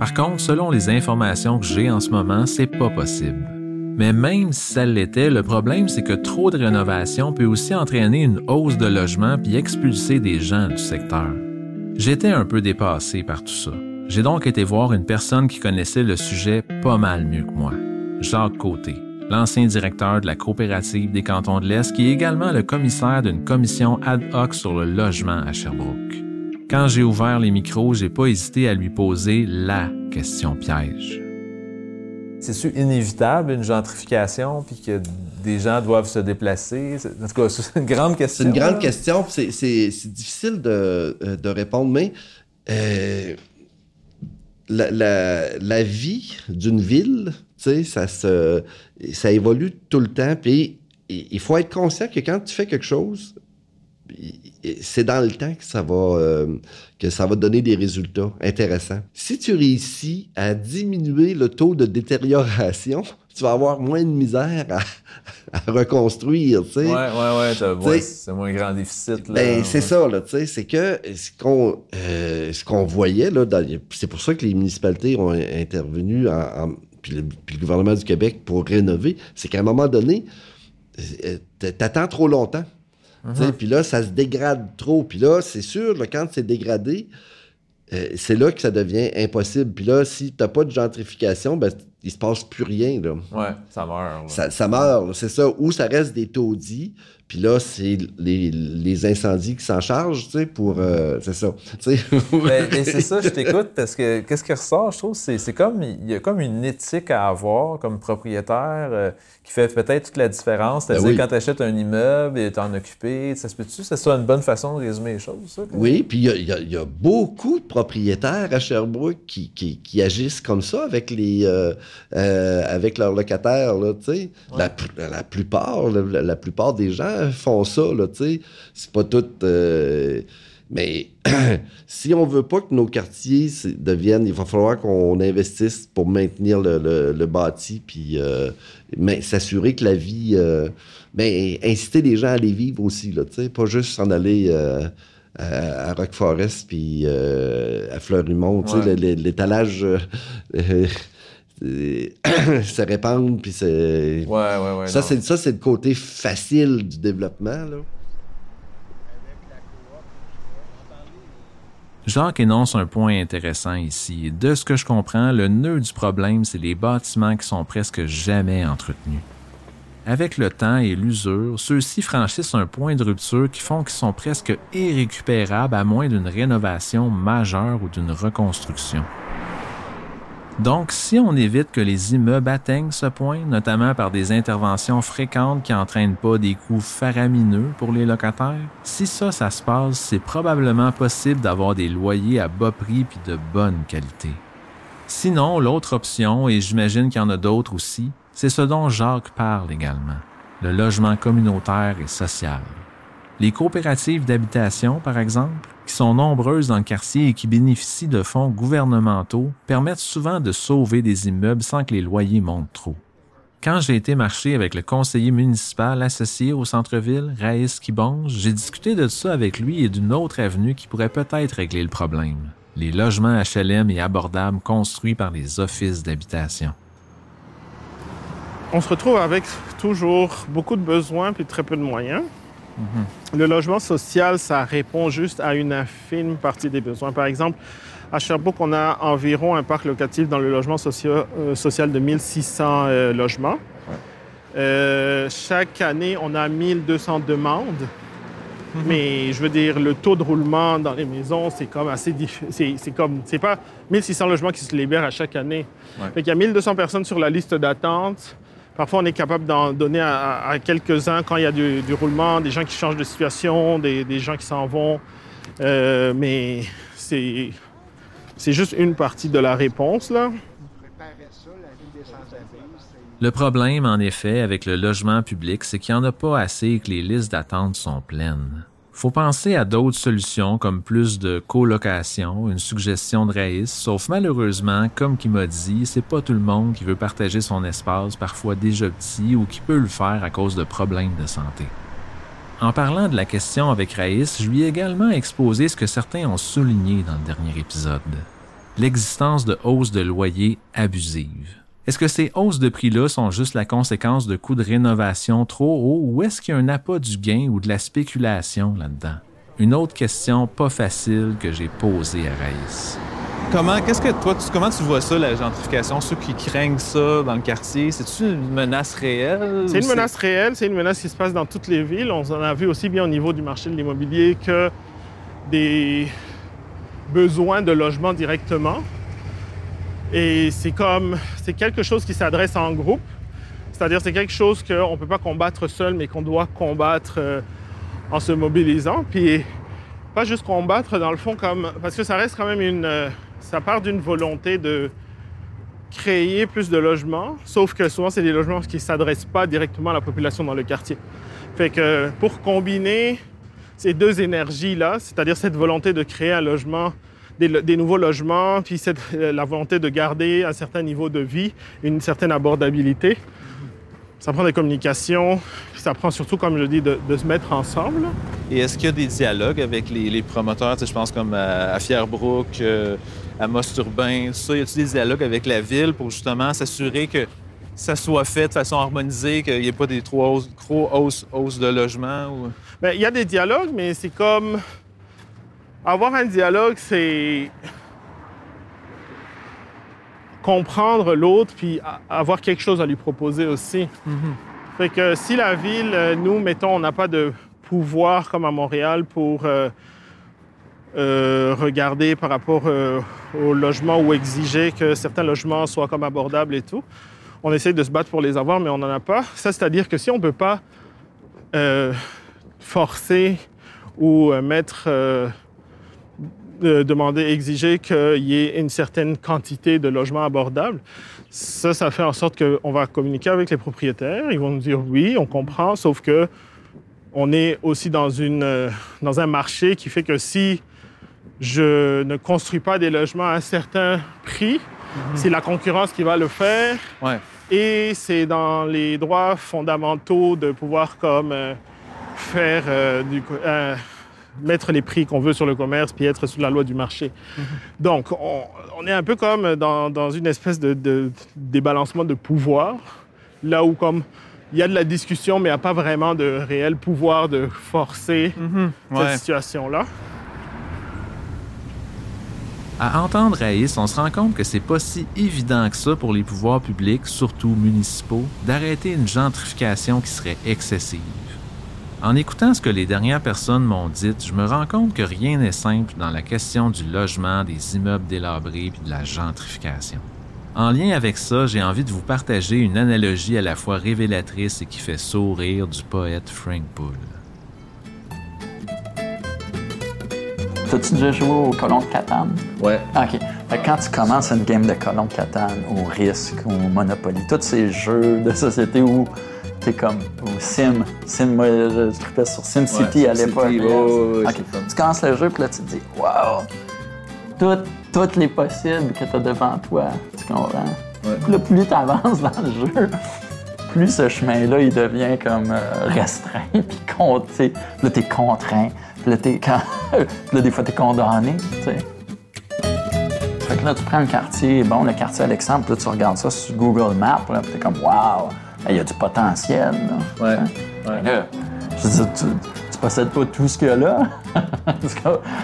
Par contre, selon les informations que j'ai en ce moment, c'est pas possible. Mais même si ça l'était, le problème c'est que trop de rénovation peut aussi entraîner une hausse de logements puis expulser des gens du secteur. J'étais un peu dépassé par tout ça. J'ai donc été voir une personne qui connaissait le sujet pas mal mieux que moi. Jacques Côté, l'ancien directeur de la coopérative des cantons de l'Est, qui est également le commissaire d'une commission ad hoc sur le logement à Sherbrooke. Quand j'ai ouvert les micros, j'ai pas hésité à lui poser la question piège. C'est-tu inévitable, une gentrification, puis que des gens doivent se déplacer? C'est- En tout cas, c'est une grande question. C'est une grande question, puis c'est- c'est c'est difficile de, euh, de répondre, mais euh, la, la- la vie d'une ville, tu sais, ça, se, ça évolue tout le temps, puis il faut être conscient que quand tu fais quelque chose, c'est dans le temps que ça va euh, que ça va donner des résultats intéressants. Si tu réussis à diminuer le taux de détérioration, tu vas avoir moins de misère à, à reconstruire, tu sais. Ouais, ouais, ouais, c'est moins grand déficit. Là. ben, c'est ça, là, tu sais, c'est que ce qu'on euh, ce qu'on voyait, là, c'est pour ça que les municipalités ont intervenu, en, en- puis, le, puis le gouvernement du Québec pour rénover, c'est qu'à un moment donné, euh, t- t'attends trop longtemps. Mhm. Puis là, ça se dégrade trop. Puis là, c'est sûr, là, quand c'est dégradé, euh, c'est là que ça devient impossible. Puis là, si t'as pas de gentrification, ben, il se passe plus rien, là. Ouais, ça meurt. là. Ça, ça meurt, c'est ça. Ou ça reste des taudis, puis là, c'est les, les incendies qui s'en chargent, tu sais, pour... euh, c'est ça, tu sais. Ben, ben, c'est ça, je t'écoute parce que qu'est-ce qui ressort, je trouve, c'est, c'est comme il y a comme une éthique à avoir comme propriétaire euh, qui fait peut-être toute la différence. C'est-à-dire Ben oui. quand tu achètes un immeuble et t'en occupé, ça se peut-tu, c'est ça une bonne façon de résumer les choses, ça? Oui, puis il y a- y, y beaucoup de propriétaires à Sherbrooke qui, qui- qui agissent comme ça avec les euh, avec leurs locataires, là, tu sais. La, pl- la plupart, la, la plupart des gens font ça, là, tu sais. C'est pas tout... euh, mais si on veut pas que nos quartiers deviennent... Il va falloir qu'on investisse pour maintenir le, le- le bâti, puis euh, mais s'assurer que la vie... euh, ben, inciter les gens à aller vivre aussi, là, tu sais. Pas juste s'en aller... euh, à, à Rock Forest puis à Fleurimont, tu sais, Ouais. l'étalage se répand, puis c'est... Ouais, ouais, ouais. ça, non. c'est, ça, c'est le côté facile du développement, là. Jacques énonce un point intéressant ici. De ce que je comprends, le nœud du problème, c'est les bâtiments qui sont presque jamais entretenus. Avec le temps et l'usure, ceux-ci franchissent un point de rupture qui font qu'ils sont presque irrécupérables à moins d'une rénovation majeure ou d'une reconstruction. Donc, si on évite que les immeubles atteignent ce point, notamment par des interventions fréquentes qui n'entraînent pas des coûts faramineux pour les locataires, si ça, ça se passe, c'est probablement possible d'avoir des loyers à bas prix puis de bonne qualité. Sinon, l'autre option, et j'imagine qu'il y en a d'autres aussi, c'est ce dont Jacques parle également, le logement communautaire et social. Les coopératives d'habitation, par exemple, qui sont nombreuses dans le quartier et qui bénéficient de fonds gouvernementaux, permettent souvent de sauver des immeubles sans que les loyers montent trop. Quand j'ai été marcher avec le conseiller municipal associé au centre-ville, Raïs Kibonge, j'ai discuté de ça avec lui et d'une autre avenue qui pourrait peut-être régler le problème. Les logements HLM et abordables construits par les offices d'habitation. On se retrouve avec toujours beaucoup de besoins puis très peu de moyens. Le logement social, ça répond juste à une infime partie des besoins. Par exemple, à Sherbrooke, on a environ un parc locatif dans le logement socio- euh, social de 1600 euh, logements. Euh, chaque année, on a 1200 demandes. Mais je veux dire, le taux de roulement dans les maisons, c'est comme assez difficile. C'est, comme, c'est pas 1600 logements qui se libèrent à chaque année. Ouais. Fait qu'il y a 1200 personnes sur la liste d'attente. Parfois, on est capable d'en donner à, à quelques-uns quand il y a du, du roulement, des gens qui changent de situation, des, des gens qui s'en vont. Euh, mais c'est, c'est juste une partie de la réponse, là. Le problème, en effet, avec le logement public, c'est qu'il n'y en a pas assez et que les listes d'attente sont pleines. Faut penser à d'autres solutions comme plus de colocation, une suggestion de Raïs, sauf malheureusement, comme qui m'a dit, c'est pas tout le monde qui veut partager son espace, parfois déjà petit, ou qui peut le faire à cause de problèmes de santé. En parlant de la question avec Raïs, je lui ai également exposé ce que certains ont souligné dans le dernier épisode. L'existence de hausses de loyers abusives. Est-ce que ces hausses de prix-là sont juste la conséquence de coûts de rénovation trop hauts ou est-ce qu'il y a un appât du gain ou de la spéculation là-dedans? Une autre question pas facile que j'ai posée à Raïs. Comment, qu'est-ce que toi, tu, comment tu vois ça, la gentrification? Ceux qui craignent ça dans le quartier, c'est-tu une menace réelle? C'est une menace réelle, c'est une menace qui se passe dans toutes les villes. On en a vu aussi bien au niveau du marché de l'immobilier que des besoins de logement directement. Et c'est comme, c'est quelque chose qui s'adresse en groupe. C'est-à-dire, c'est quelque chose qu'on ne peut pas combattre seul, mais qu'on doit combattre euh, en se mobilisant. Puis, pas juste combattre, dans le fond, comme, parce que ça reste quand même une. euh, ça part d'une volonté de créer plus de logements, sauf que souvent, c'est des logements qui ne s'adressent pas directement à la population dans le quartier. Fait que pour combiner ces deux énergies-là, c'est-à-dire cette volonté de créer un logement, des, nouveaux logements, puis cette- euh, la volonté de garder un certain niveau de vie, une certaine abordabilité, ça prend des communications, puis ça prend surtout, comme je dis, de, de se mettre ensemble. Et est-ce qu'il y a des dialogues avec les, les promoteurs? Tu sais, je pense comme à, à Fierbrook, euh, à Mosturbin, tout ça. Y a-t-il des dialogues avec la ville pour justement s'assurer que ça soit fait de façon harmonisée, qu'il n'y ait pas des trop hausses, trop hausses, hausses de logement? Ou... Ben, Il y a des dialogues, mais c'est comme. Avoir un dialogue, c'est. comprendre l'autre, puis avoir quelque chose à lui proposer aussi. Fait que si la ville, euh, nous, mettons, on n'a pas de pouvoir comme à Montréal pour euh, euh, regarder par rapport euh, au logement ou exiger que certains logements soient comme abordables et tout, on essaie de se battre pour les avoir, mais on n'en a pas. Ça, c'est-à-dire que si on ne peut pas forcer ou mettre, de- demander, exiger qu'il y ait une certaine quantité de logements abordables. Ça, ça fait en sorte qu'on va communiquer avec les propriétaires. Ils vont nous dire oui, on comprend, sauf que on est aussi dans, une, euh, dans un marché qui fait que si je ne construis pas des logements à un certain prix, c'est la concurrence qui va le faire. Ouais. Et c'est dans les droits fondamentaux de pouvoir comme euh, faire euh, du euh, mettre les prix qu'on veut sur le commerce puis être sous la loi du marché. Donc, on, on est un peu comme dans, dans une espèce de, de débalancement de pouvoir, là où comme il y a de la discussion, mais il n'y a pas vraiment de réel pouvoir de forcer cette Ouais. situation-là. À entendre Raïs, on se rend compte que c'est pas si évident que ça pour les pouvoirs publics, surtout municipaux, d'arrêter une gentrification qui serait excessive. En écoutant ce que les dernières personnes m'ont dit, je me rends compte que rien n'est simple dans la question du logement, des immeubles délabrés puis de la gentrification. En lien avec ça, j'ai envie de vous partager une analogie à la fois révélatrice et qui fait sourire du poète Frank Poole. T'as-tu déjà joué au colon de Catane? Ouais. OK. Fait que quand tu commences une game de colon Catane, ou Risk, ou Monopoly, tous ces jeux de société où t'es comme, ou Sim, Sim, moi je, je trippais sur Sim City Ouais, à l'époque. City, là. ouais, ouais, ouais, Ok, c'est fun. Tu commences le jeu, puis là tu te dis, wow, tout- toutes les possibles que tu as devant toi, tu comprends? Puis là, plus tu avances dans le jeu, plus ce chemin-là, il devient comme euh, restreint, puis sais, là, t'es contraint, puis là, t'es quand... là, des fois, t'es condamné, tu sais. Fait que là, tu prends le quartier, bon, le quartier Alexandre, puis là, tu regardes ça sur Google Maps, là, puis t'es comme, wow, il y a du potentiel, là. Ouais. Là, je veux dire, tu, tu possèdes pas tout ce qu'il y a là. Tu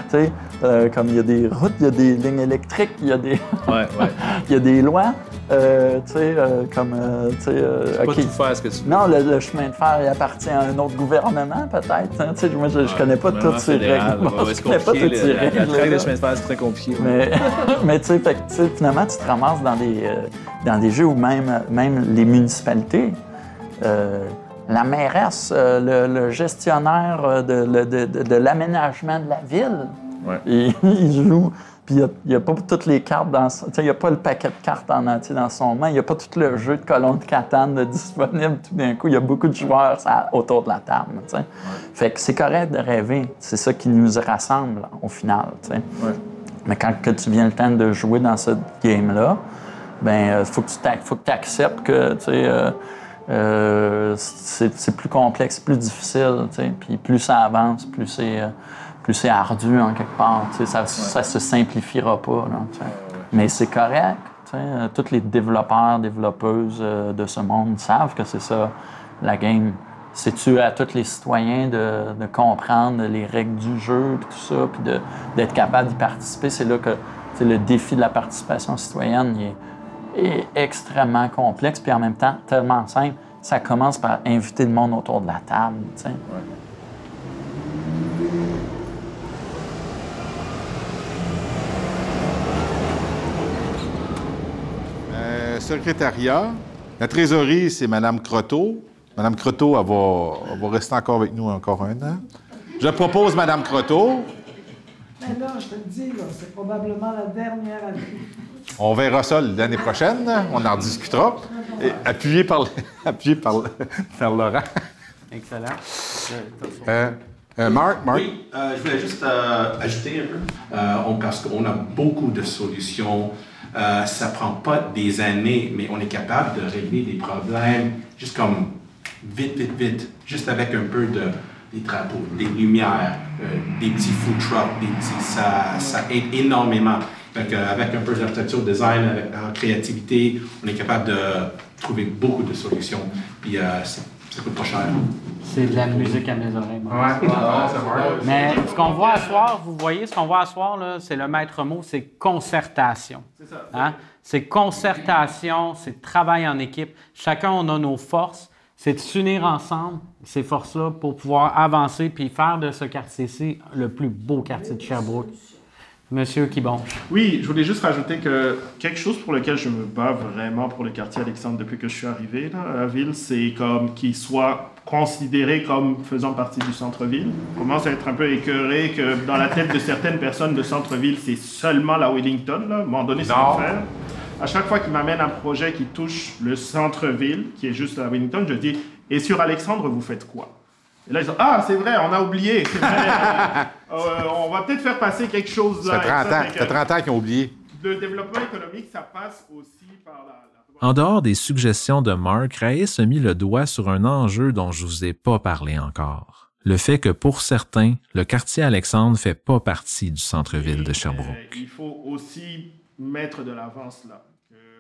sais, euh, comme il y a des routes, il y a des lignes électriques, il y a des, il y a des lois, euh, tu sais, euh, comme, euh, tu sais, euh, tout faire ce que tu veux. Non, le, le chemin de fer, il appartient à un autre gouvernement, peut-être. hein, sais, moi, je, je connais pas toutes ces règles. Ouais, ouais, Je connais pas toutes ces règles, de chemin de fer, c'est très compliqué. ouais. Mais, mais tu sais, finalement, tu te ramasses dans des, euh, dans des jeux où même, même les municipalités, la mairesse, euh, le, le gestionnaire de, le- de- de- de l'aménagement de la ville, il, il joue. Puis il n'y a, a pas toutes les cartes dans son- Il n'y a pas le paquet de cartes en entier dans son main. Il n'y a pas tout le jeu de colon de Catane disponible tout d'un coup. Il y a beaucoup de joueurs ça, autour de la table. Fait que c'est correct de rêver. C'est ça qui nous rassemble au final. Mais quand que tu viens le temps de jouer dans cette game-là, ben il faut que tu faut que acceptes que euh, euh, c'est plus complexe, plus difficile. Puis plus ça avance, plus c'est euh, plus c'est ardu en quelque part. Ça, ça se simplifiera pas. là. Mais c'est correct. Euh, Tous les développeurs, développeuses euh, de ce monde savent que c'est ça, la game. C'est-tu à tous les citoyens de, de comprendre les règles du jeu, puis tout ça, puis d'être capable d'y participer? C'est là que le défi de la participation citoyenne il est, est extrêmement complexe, puis en même temps tellement simple. Ça commence par inviter le monde autour de la table. tu sais. Euh, secrétariat. La trésorerie, c'est Mme Croteau. Mme Croteau, elle va, elle va rester encore avec nous encore un an. Je propose Mme Croteau. Mais là, je te le dis, là, c'est probablement la dernière année. On verra ça l'année prochaine. On en discutera. Et appuyé par, appuyé par, par Laurent. Excellent. Euh, euh, Marc, Marc? Oui, euh, je voulais juste euh, ajouter un peu, euh, on- parce qu'on a beaucoup de solutions. Euh, ça prend pas des années, mais on est capable de régler des problèmes juste comme vite, vite, vite, juste avec un peu de des drapeaux, des lumières, euh, des petits food trucks, des petits, ça, aide énormément. Donc, euh, avec un peu d'architecture, design, avec la créativité, on est capable de trouver beaucoup de solutions. Euh, ça, coûte pas cher. C'est de la musique à mes oreilles. moi. Ouais, ouais, ça va. Mais ce qu'on voit à soir, vous voyez, ce qu'on voit à soir, là, c'est le maître mot, c'est concertation. C'est ça. Hein? C'est concertation, c'est travail en équipe. Chacun, on a nos forces. C'est de s'unir ensemble, ces forces-là, pour pouvoir avancer puis faire de ce quartier-ci le plus beau quartier de Sherbrooke. Monsieur Kibonche. Oui, je voulais juste rajouter que quelque chose pour lequel je me bats vraiment pour le quartier Alexandre depuis que je suis arrivé là, à la ville, c'est comme qu'il soit considéré comme faisant partie du centre-ville. On commence à être un peu écœuré que dans la tête de certaines personnes, le centre-ville, c'est seulement la Wellington. Là. À un moment donné, c'est l'enfer. À chaque fois qu'il m'amène un projet qui touche le centre-ville, qui est juste la Wellington, je dis Et sur Alexandre, vous faites quoi? Et là, ils disent Ah, c'est vrai, on a oublié. vrai. Euh, on va peut-être faire passer quelque chose Ça là. fait et 30 ans. fait Ça fait que- 30 ans qu'ils ont oublié. le développement économique, ça passe aussi par la... En dehors des suggestions de Mark, Raïs a mis le doigt sur un enjeu dont je vous ai pas parlé encore. Le fait que pour certains, le quartier Alexandre fait pas partie du centre-ville de Sherbrooke. Il faut aussi mettre de l'avance là.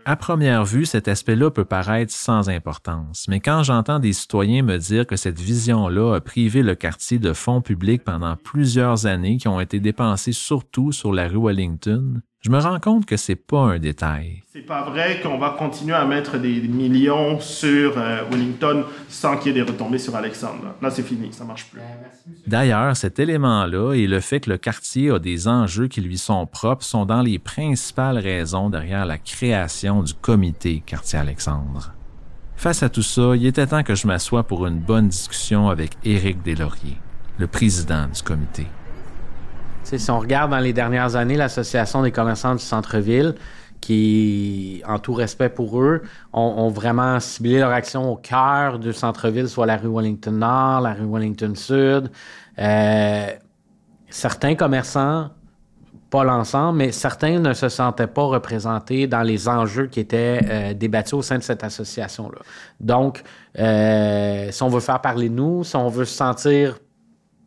À première vue, cet aspect-là peut paraître sans importance, mais quand j'entends des citoyens me dire que cette vision-là a privé le quartier de fonds publics pendant plusieurs années qui ont été dépensés surtout sur la rue Wellington, je me rends compte que c'est pas un détail. C'est pas vrai qu'on va continuer à mettre des millions sur euh, Wellington sans qu'il y ait des retombées sur Alexandre. Là, Là, c'est fini, ça marche plus. D'ailleurs, cet élément-là et le fait que le quartier a des enjeux qui lui sont propres sont dans les principales raisons derrière la création du comité Quartier Alexandre. Face à tout ça, il était temps que je m'assoie pour une bonne discussion avec Éric Deslauriers, le président du comité. Si on regarde dans les dernières années, l'Association des commerçants du centre-ville, qui, en tout respect pour eux, ont, ont vraiment ciblé leur action au cœur du centre-ville, soit la rue Wellington Nord, la rue Wellington Sud. Euh, certains commerçants, pas l'ensemble, mais certains ne se sentaient pas représentés dans les enjeux qui étaient euh, débattus au sein de cette association-là. Donc, euh, si on veut faire parler de nous, si on veut se sentir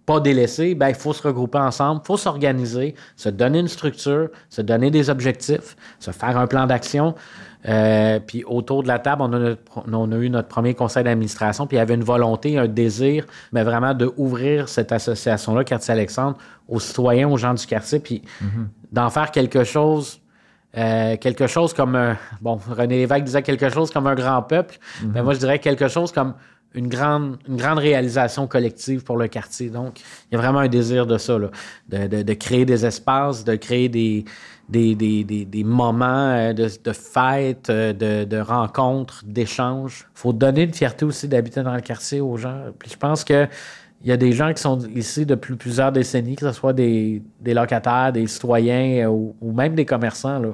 pas délaissé, ben, il faut se regrouper ensemble, il faut s'organiser, se donner une structure, se donner des objectifs, se faire un plan d'action. Euh, puis autour de la table, on a, notre- on a eu notre premier conseil d'administration, puis il y avait une volonté, un désir, mais vraiment de ouvrir cette association-là, Quartier Alexandre, aux citoyens, aux gens du quartier, puis d'en faire quelque chose. euh, quelque chose comme un- bon René Lévesque disait quelque chose comme un grand peuple mais moi je dirais quelque chose comme une grande, une grande réalisation collective pour le quartier. Donc, il y a vraiment un désir de ça, là, de, de- créer des espaces, de créer des, des, des, des- des moments euh, de, de fêtes, euh, de, de rencontres, d'échanges. Il faut donner une fierté aussi d'habiter dans le quartier aux gens. Puis je pense que il y a des gens qui sont ici depuis plusieurs décennies, que ce soit des, des locataires, des citoyens euh, ou, ou même des commerçants. là.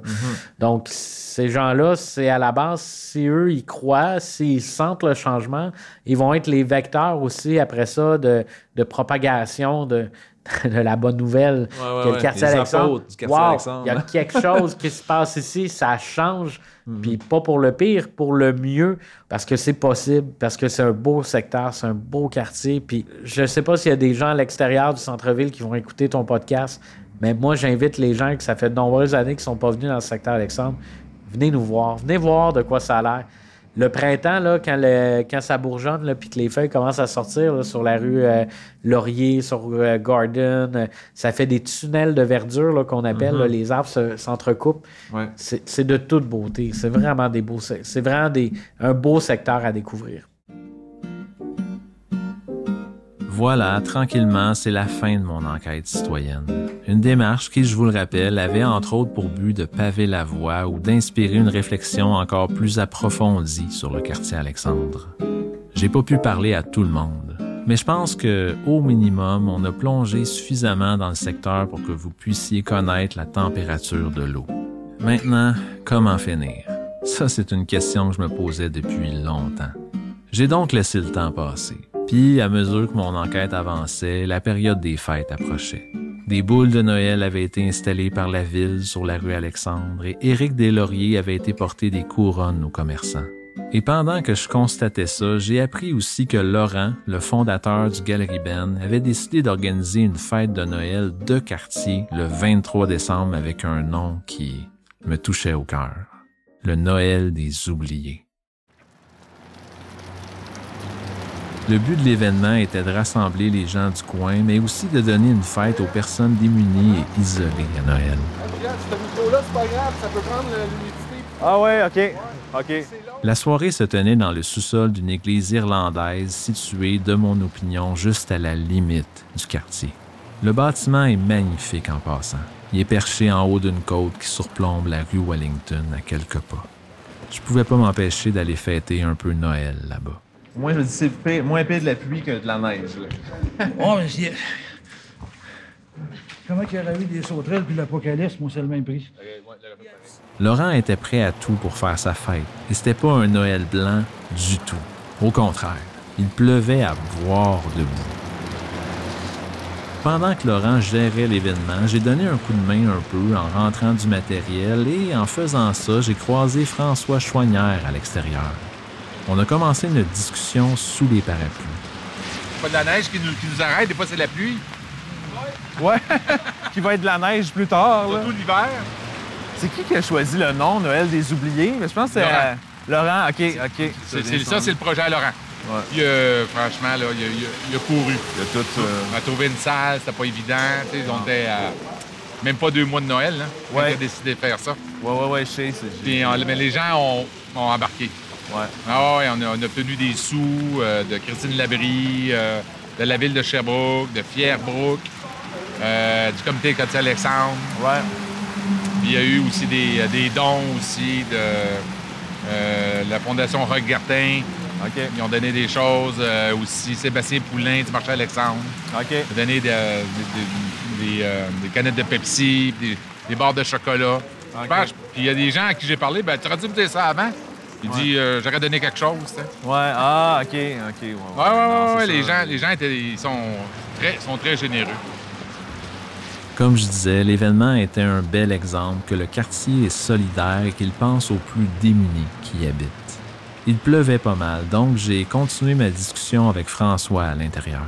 Donc, ces gens-là, c'est à la base, si eux, ils croient, s'ils sentent le changement, ils vont être les vecteurs aussi, après ça, de, de propagation de, de la bonne nouvelle. Ouais, ouais, que le quartier Alexandre, apôtres quartier wow, Alexandre. il y a quelque chose qui se passe ici, ça change, puis pas pour le pire, pour le mieux, parce que c'est possible, parce que c'est un beau secteur, c'est un beau quartier, puis je sais pas s'il y a des gens à l'extérieur du centre-ville qui vont écouter ton podcast, mais moi, j'invite les gens que ça fait de nombreuses années qui sont pas venus dans le secteur Alexandre, venez nous voir, venez voir de quoi ça a l'air. Le printemps, là, quand, le- quand ça bourgeonne, là, puis que les feuilles commencent à sortir là, sur la rue euh, Laurier, sur euh, Garden, euh, ça fait des tunnels de verdure là, qu'on appelle. Mhm. là, les arbres se- s'entrecoupent. Ouais. C'est c'est de toute beauté. C'est vraiment des beaux, c'est vraiment des, un beau secteur à découvrir. Voilà, tranquillement, c'est la fin de mon enquête citoyenne. Une démarche qui, je vous le rappelle, avait entre autres pour but de paver la voie ou d'inspirer une réflexion encore plus approfondie sur le quartier Alexandre. J'ai pas pu parler à tout le monde, mais je pense que, au minimum, on a plongé suffisamment dans le secteur pour que vous puissiez connaître la température de l'eau. Maintenant, comment finir? Ça, c'est une question que je me posais depuis longtemps. J'ai donc laissé le temps passer. Puis, à mesure que mon enquête avançait, la période des fêtes approchait. Des boules de Noël avaient été installées par la ville sur la rue Alexandre et Éric Deslauriers avait été porter des couronnes aux commerçants. Et pendant que je constatais ça, j'ai appris aussi que Laurent, le fondateur du Galerie Ben, avait décidé d'organiser une fête de Noël de quartier le 23 décembre avec un nom qui me touchait au cœur. Le Noël des oubliés. Le but de l'événement était de rassembler les gens du coin, mais aussi de donner une fête aux personnes démunies et isolées à Noël. Ah ouais, OK. OK. La soirée se tenait dans le sous-sol d'une église irlandaise située, de mon opinion, juste à la limite du quartier. Le bâtiment est magnifique en passant. Il est perché en haut d'une côte qui surplombe la rue Wellington à quelques pas. Je pouvais pas m'empêcher d'aller fêter un peu Noël là-bas. Moi, je me dis, c'est pire- moins pire de la pluie que de la neige. là. Oh, mais Comment qu'il y aurait eu des sauterelles puis l'apocalypse, moi, c'est le même prix. Laurent était prêt à tout pour faire sa fête. Et c'était pas un Noël blanc du tout. Au contraire, il pleuvait à boire debout. Pendant que Laurent gérait l'événement, j'ai donné un coup de main un peu en rentrant du matériel et en faisant ça, j'ai croisé François Choignard à l'extérieur. On a commencé une discussion sous les parapluies. Pas de la neige qui nous, qui nous arrête, des fois c'est la pluie. Ouais, qui va être de la neige plus tard. Surtout l'hiver. C'est qui qui a choisi le nom Noël des oubliés? Mais je pense que c'est Laurent. euh, Laurent. OK, OK. Ça, c'est le projet à Laurent. Puis, euh, franchement, là, il, a, il a- il a couru. Il a tout... euh, On a trouvé une salle, c'était pas évident. tu sais, On était à même pas deux mois de Noël, là, quand Ouais. il a décidé de faire ça. Ouais, ouais, ouais, je sais. c'est- Puis, on- mais les gens ont, ont embarqué. Ouais. Ah ouais, on a, on a obtenu des sous euh, de Christine Labrie, euh, de la ville de Sherbrooke, de Fierbrook, euh, du comité quartier Alexandre. Ouais. Puis il y a eu aussi des, des dons aussi de la Fondation Rock Gartin. Ils ont donné des choses. aussi Sébastien Poulain du marché Alexandre. OK. a donné de- de- de- des, des canettes de Pepsi, des, barres de chocolat. Puis il y a des gens à qui j'ai parlé, ben, tu aurais dû me dire ça avant. Il dit, euh, j'aurais donné quelque chose. tu sais. Ouais, ah, OK, OK. Ouais, ouais, Ouais, ouais, Non, ouais, c'est ouais, les gens, les gens étaient, ils sont, très, sont très généreux. Comme je disais, l'événement était un bel exemple que le quartier est solidaire et qu'il pense aux plus démunis qui y habitent. Il pleuvait pas mal, donc j'ai continué ma discussion avec François à l'intérieur.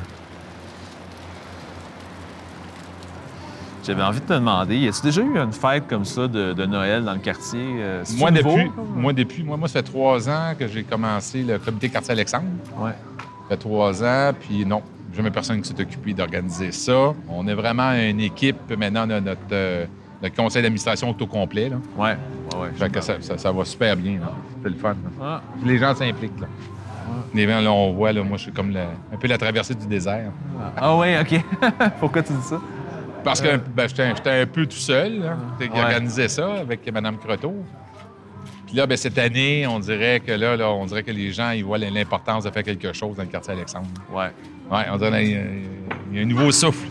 J'avais envie de te demander, y a-tu déjà eu une fête comme ça de, de Noël dans le quartier? Euh, Moi, depuis, moi, depuis, moi, moi, ça fait trois ans que j'ai commencé le comité quartier Alexandre. Ouais. Ça fait trois ans, puis non, jamais personne qui s'est occupé d'organiser ça. On est vraiment une équipe, maintenant, on a notre, euh, notre conseil d'administration au complet. Là. Ouais, ouais, ouais. Fait que ça, ça- ça va super bien. là. C'est le fun. Ah. Les gens s'impliquent. Là. Les gens, là, on voit, là, moi, je suis comme un peu la traversée du désert. Ah ouais, OK. Pourquoi tu dis ça? Parce que ben, j'étais un peu tout seul, là, qui Ouais. organisait ça avec Mme Croteau. Puis là, ben, cette année, on dirait que là, là, on dirait que les gens ils voient l'importance de faire quelque chose dans le quartier Alexandre. Ouais. Ouais, on dirait qu'il y a un nouveau souffle.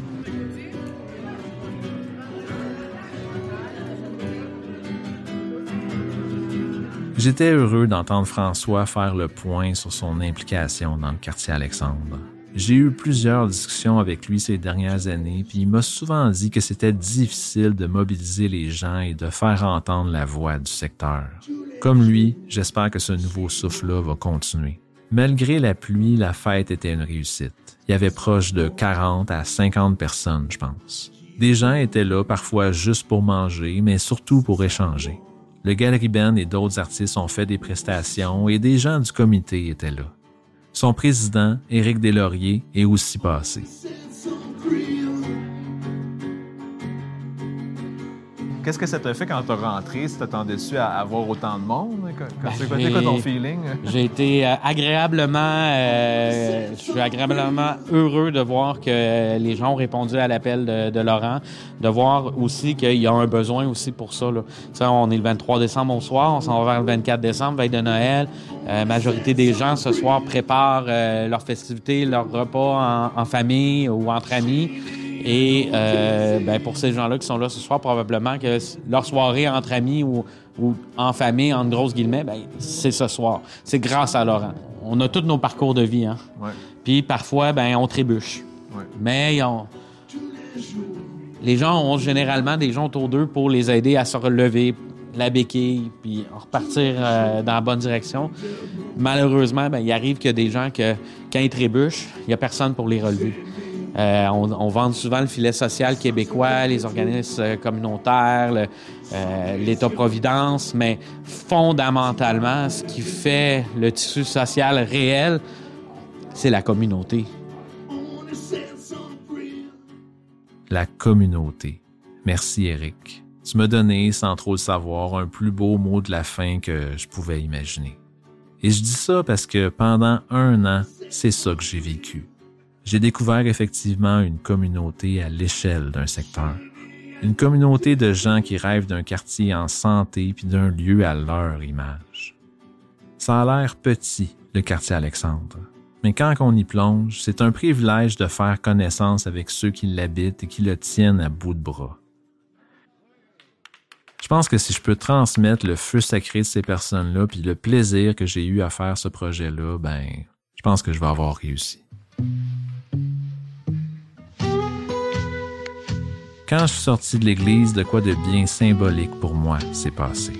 J'étais heureux d'entendre François faire le point sur son implication dans le quartier Alexandre. J'ai eu plusieurs discussions avec lui ces dernières années, puis il m'a souvent dit que c'était difficile de mobiliser les gens et de faire entendre la voix du secteur. Comme lui, j'espère que ce nouveau souffle-là va continuer. Malgré la pluie, la fête était une réussite. Il y avait proche de 40 à 50 personnes, je pense. Des gens étaient là parfois juste pour manger, mais surtout pour échanger. Le Galerie Band et d'autres artistes ont fait des prestations et des gens du comité étaient là. Son président, Éric Deslauriers, est aussi passé. Qu'est-ce que ça t'a fait quand t'as rentré? Si t'attendais-tu à avoir autant de monde? Quand- C'est quoi, Ben, quoi ton feeling? J'ai été euh, agréablement, euh, je suis agréablement heureux de voir que les gens ont répondu à l'appel de, de Laurent, de voir aussi qu'il y a un besoin aussi pour ça. Là. Sais, on est le 23 décembre au soir, on s'en va vers le 24 décembre, veille de Noël. Euh, majorité des gens ce soir préparent euh, leurs festivités, leurs repas en, en famille ou entre amis. Et euh, ben, pour ces gens-là qui sont là ce soir, probablement que leur soirée entre amis ou, ou en famille, en grosses guillemets, ben, c'est ce soir. C'est grâce à Laurent. On a tous nos parcours de vie. Hein? Ouais. Puis parfois, ben, on trébuche. Ouais. Mais on- les gens ont généralement des gens autour d'eux pour les aider à se relever, la béquille, puis repartir euh, dans la bonne direction. Malheureusement, ben, il arrive qu'il y a des gens que, quand ils trébuchent, il n'y a personne pour les relever. Euh, on, vante souvent le filet social québécois, les organismes euh, communautaires, euh, l'État-providence, mais fondamentalement, ce qui fait le tissu social réel, c'est la communauté. La communauté. Merci Eric. Tu m'as donné, sans trop le savoir, un plus beau mot de la fin que je pouvais imaginer. Et je dis ça parce que pendant un an, c'est ça que j'ai vécu. J'ai découvert effectivement une communauté à l'échelle d'un secteur. Une communauté de gens qui rêvent d'un quartier en santé puis d'un lieu à leur image. Ça a l'air petit, le quartier Alexandre. Mais quand on y plonge, c'est un privilège de faire connaissance avec ceux qui l'habitent et qui le tiennent à bout de bras. Je pense que si je peux transmettre le feu sacré de ces personnes-là puis le plaisir que j'ai eu à faire ce projet-là, ben, je pense que je vais avoir réussi. Quand je suis sorti de l'église, de quoi de bien symbolique pour moi s'est passé.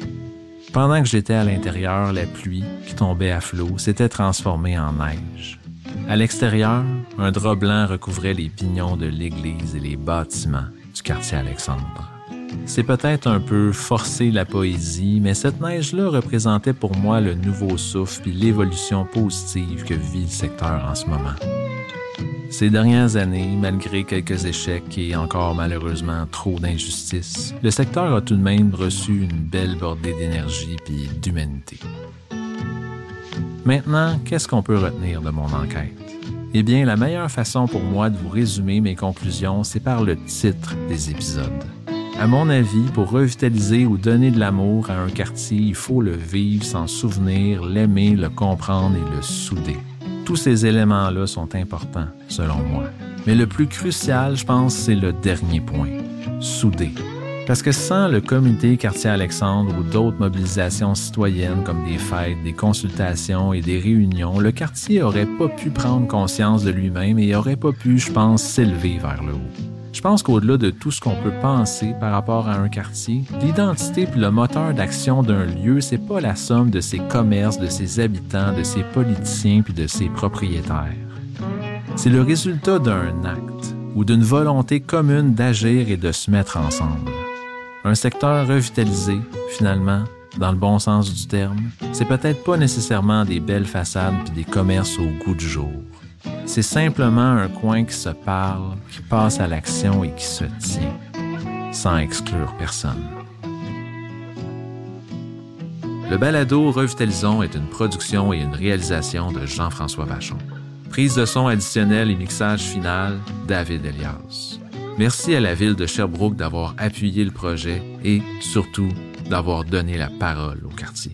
Pendant que j'étais à l'intérieur, la pluie qui tombait à flot s'était transformée en neige. À l'extérieur, un drap blanc recouvrait les pignons de l'église et les bâtiments du quartier Alexandre. C'est peut-être un peu forcer la poésie, mais cette neige-là représentait pour moi le nouveau souffle et l'évolution positive que vit le secteur en ce moment. Ces dernières années, malgré quelques échecs et encore malheureusement trop d'injustices, le secteur a tout de même reçu une belle bordée d'énergie et d'humanité. Maintenant, qu'est-ce qu'on peut retenir de mon enquête? Eh bien, la meilleure façon pour moi de vous résumer mes conclusions, c'est par le titre des épisodes. À mon avis, pour revitaliser ou donner de l'amour à un quartier, il faut le vivre, s'en souvenir, l'aimer, le comprendre et le souder. Tous ces éléments-là sont importants, selon moi. Mais le plus crucial, je pense, c'est le dernier point, souder. Parce que sans le comité quartier Alexandre ou d'autres mobilisations citoyennes comme des fêtes, des consultations et des réunions, le quartier aurait pas pu prendre conscience de lui-même et aurait pas pu, je pense, s'élever vers le haut. Je pense qu'au-delà de tout ce qu'on peut penser par rapport à un quartier, l'identité puis le moteur d'action d'un lieu, c'est pas la somme de ses commerces, de ses habitants, de ses politiciens puis de ses propriétaires. C'est le résultat d'un acte ou d'une volonté commune d'agir et de se mettre ensemble. Un secteur revitalisé, finalement, dans le bon sens du terme, c'est peut-être pas nécessairement des belles façades puis des commerces au goût du jour. C'est simplement un coin qui se parle, qui passe à l'action et qui se tient, sans exclure personne. Le balado Revitalisons est une production et une réalisation de Jean-François Vachon. Prise de son additionnelle et mixage final, David Elias. Merci à la ville de Sherbrooke d'avoir appuyé le projet et, surtout, d'avoir donné la parole au quartier.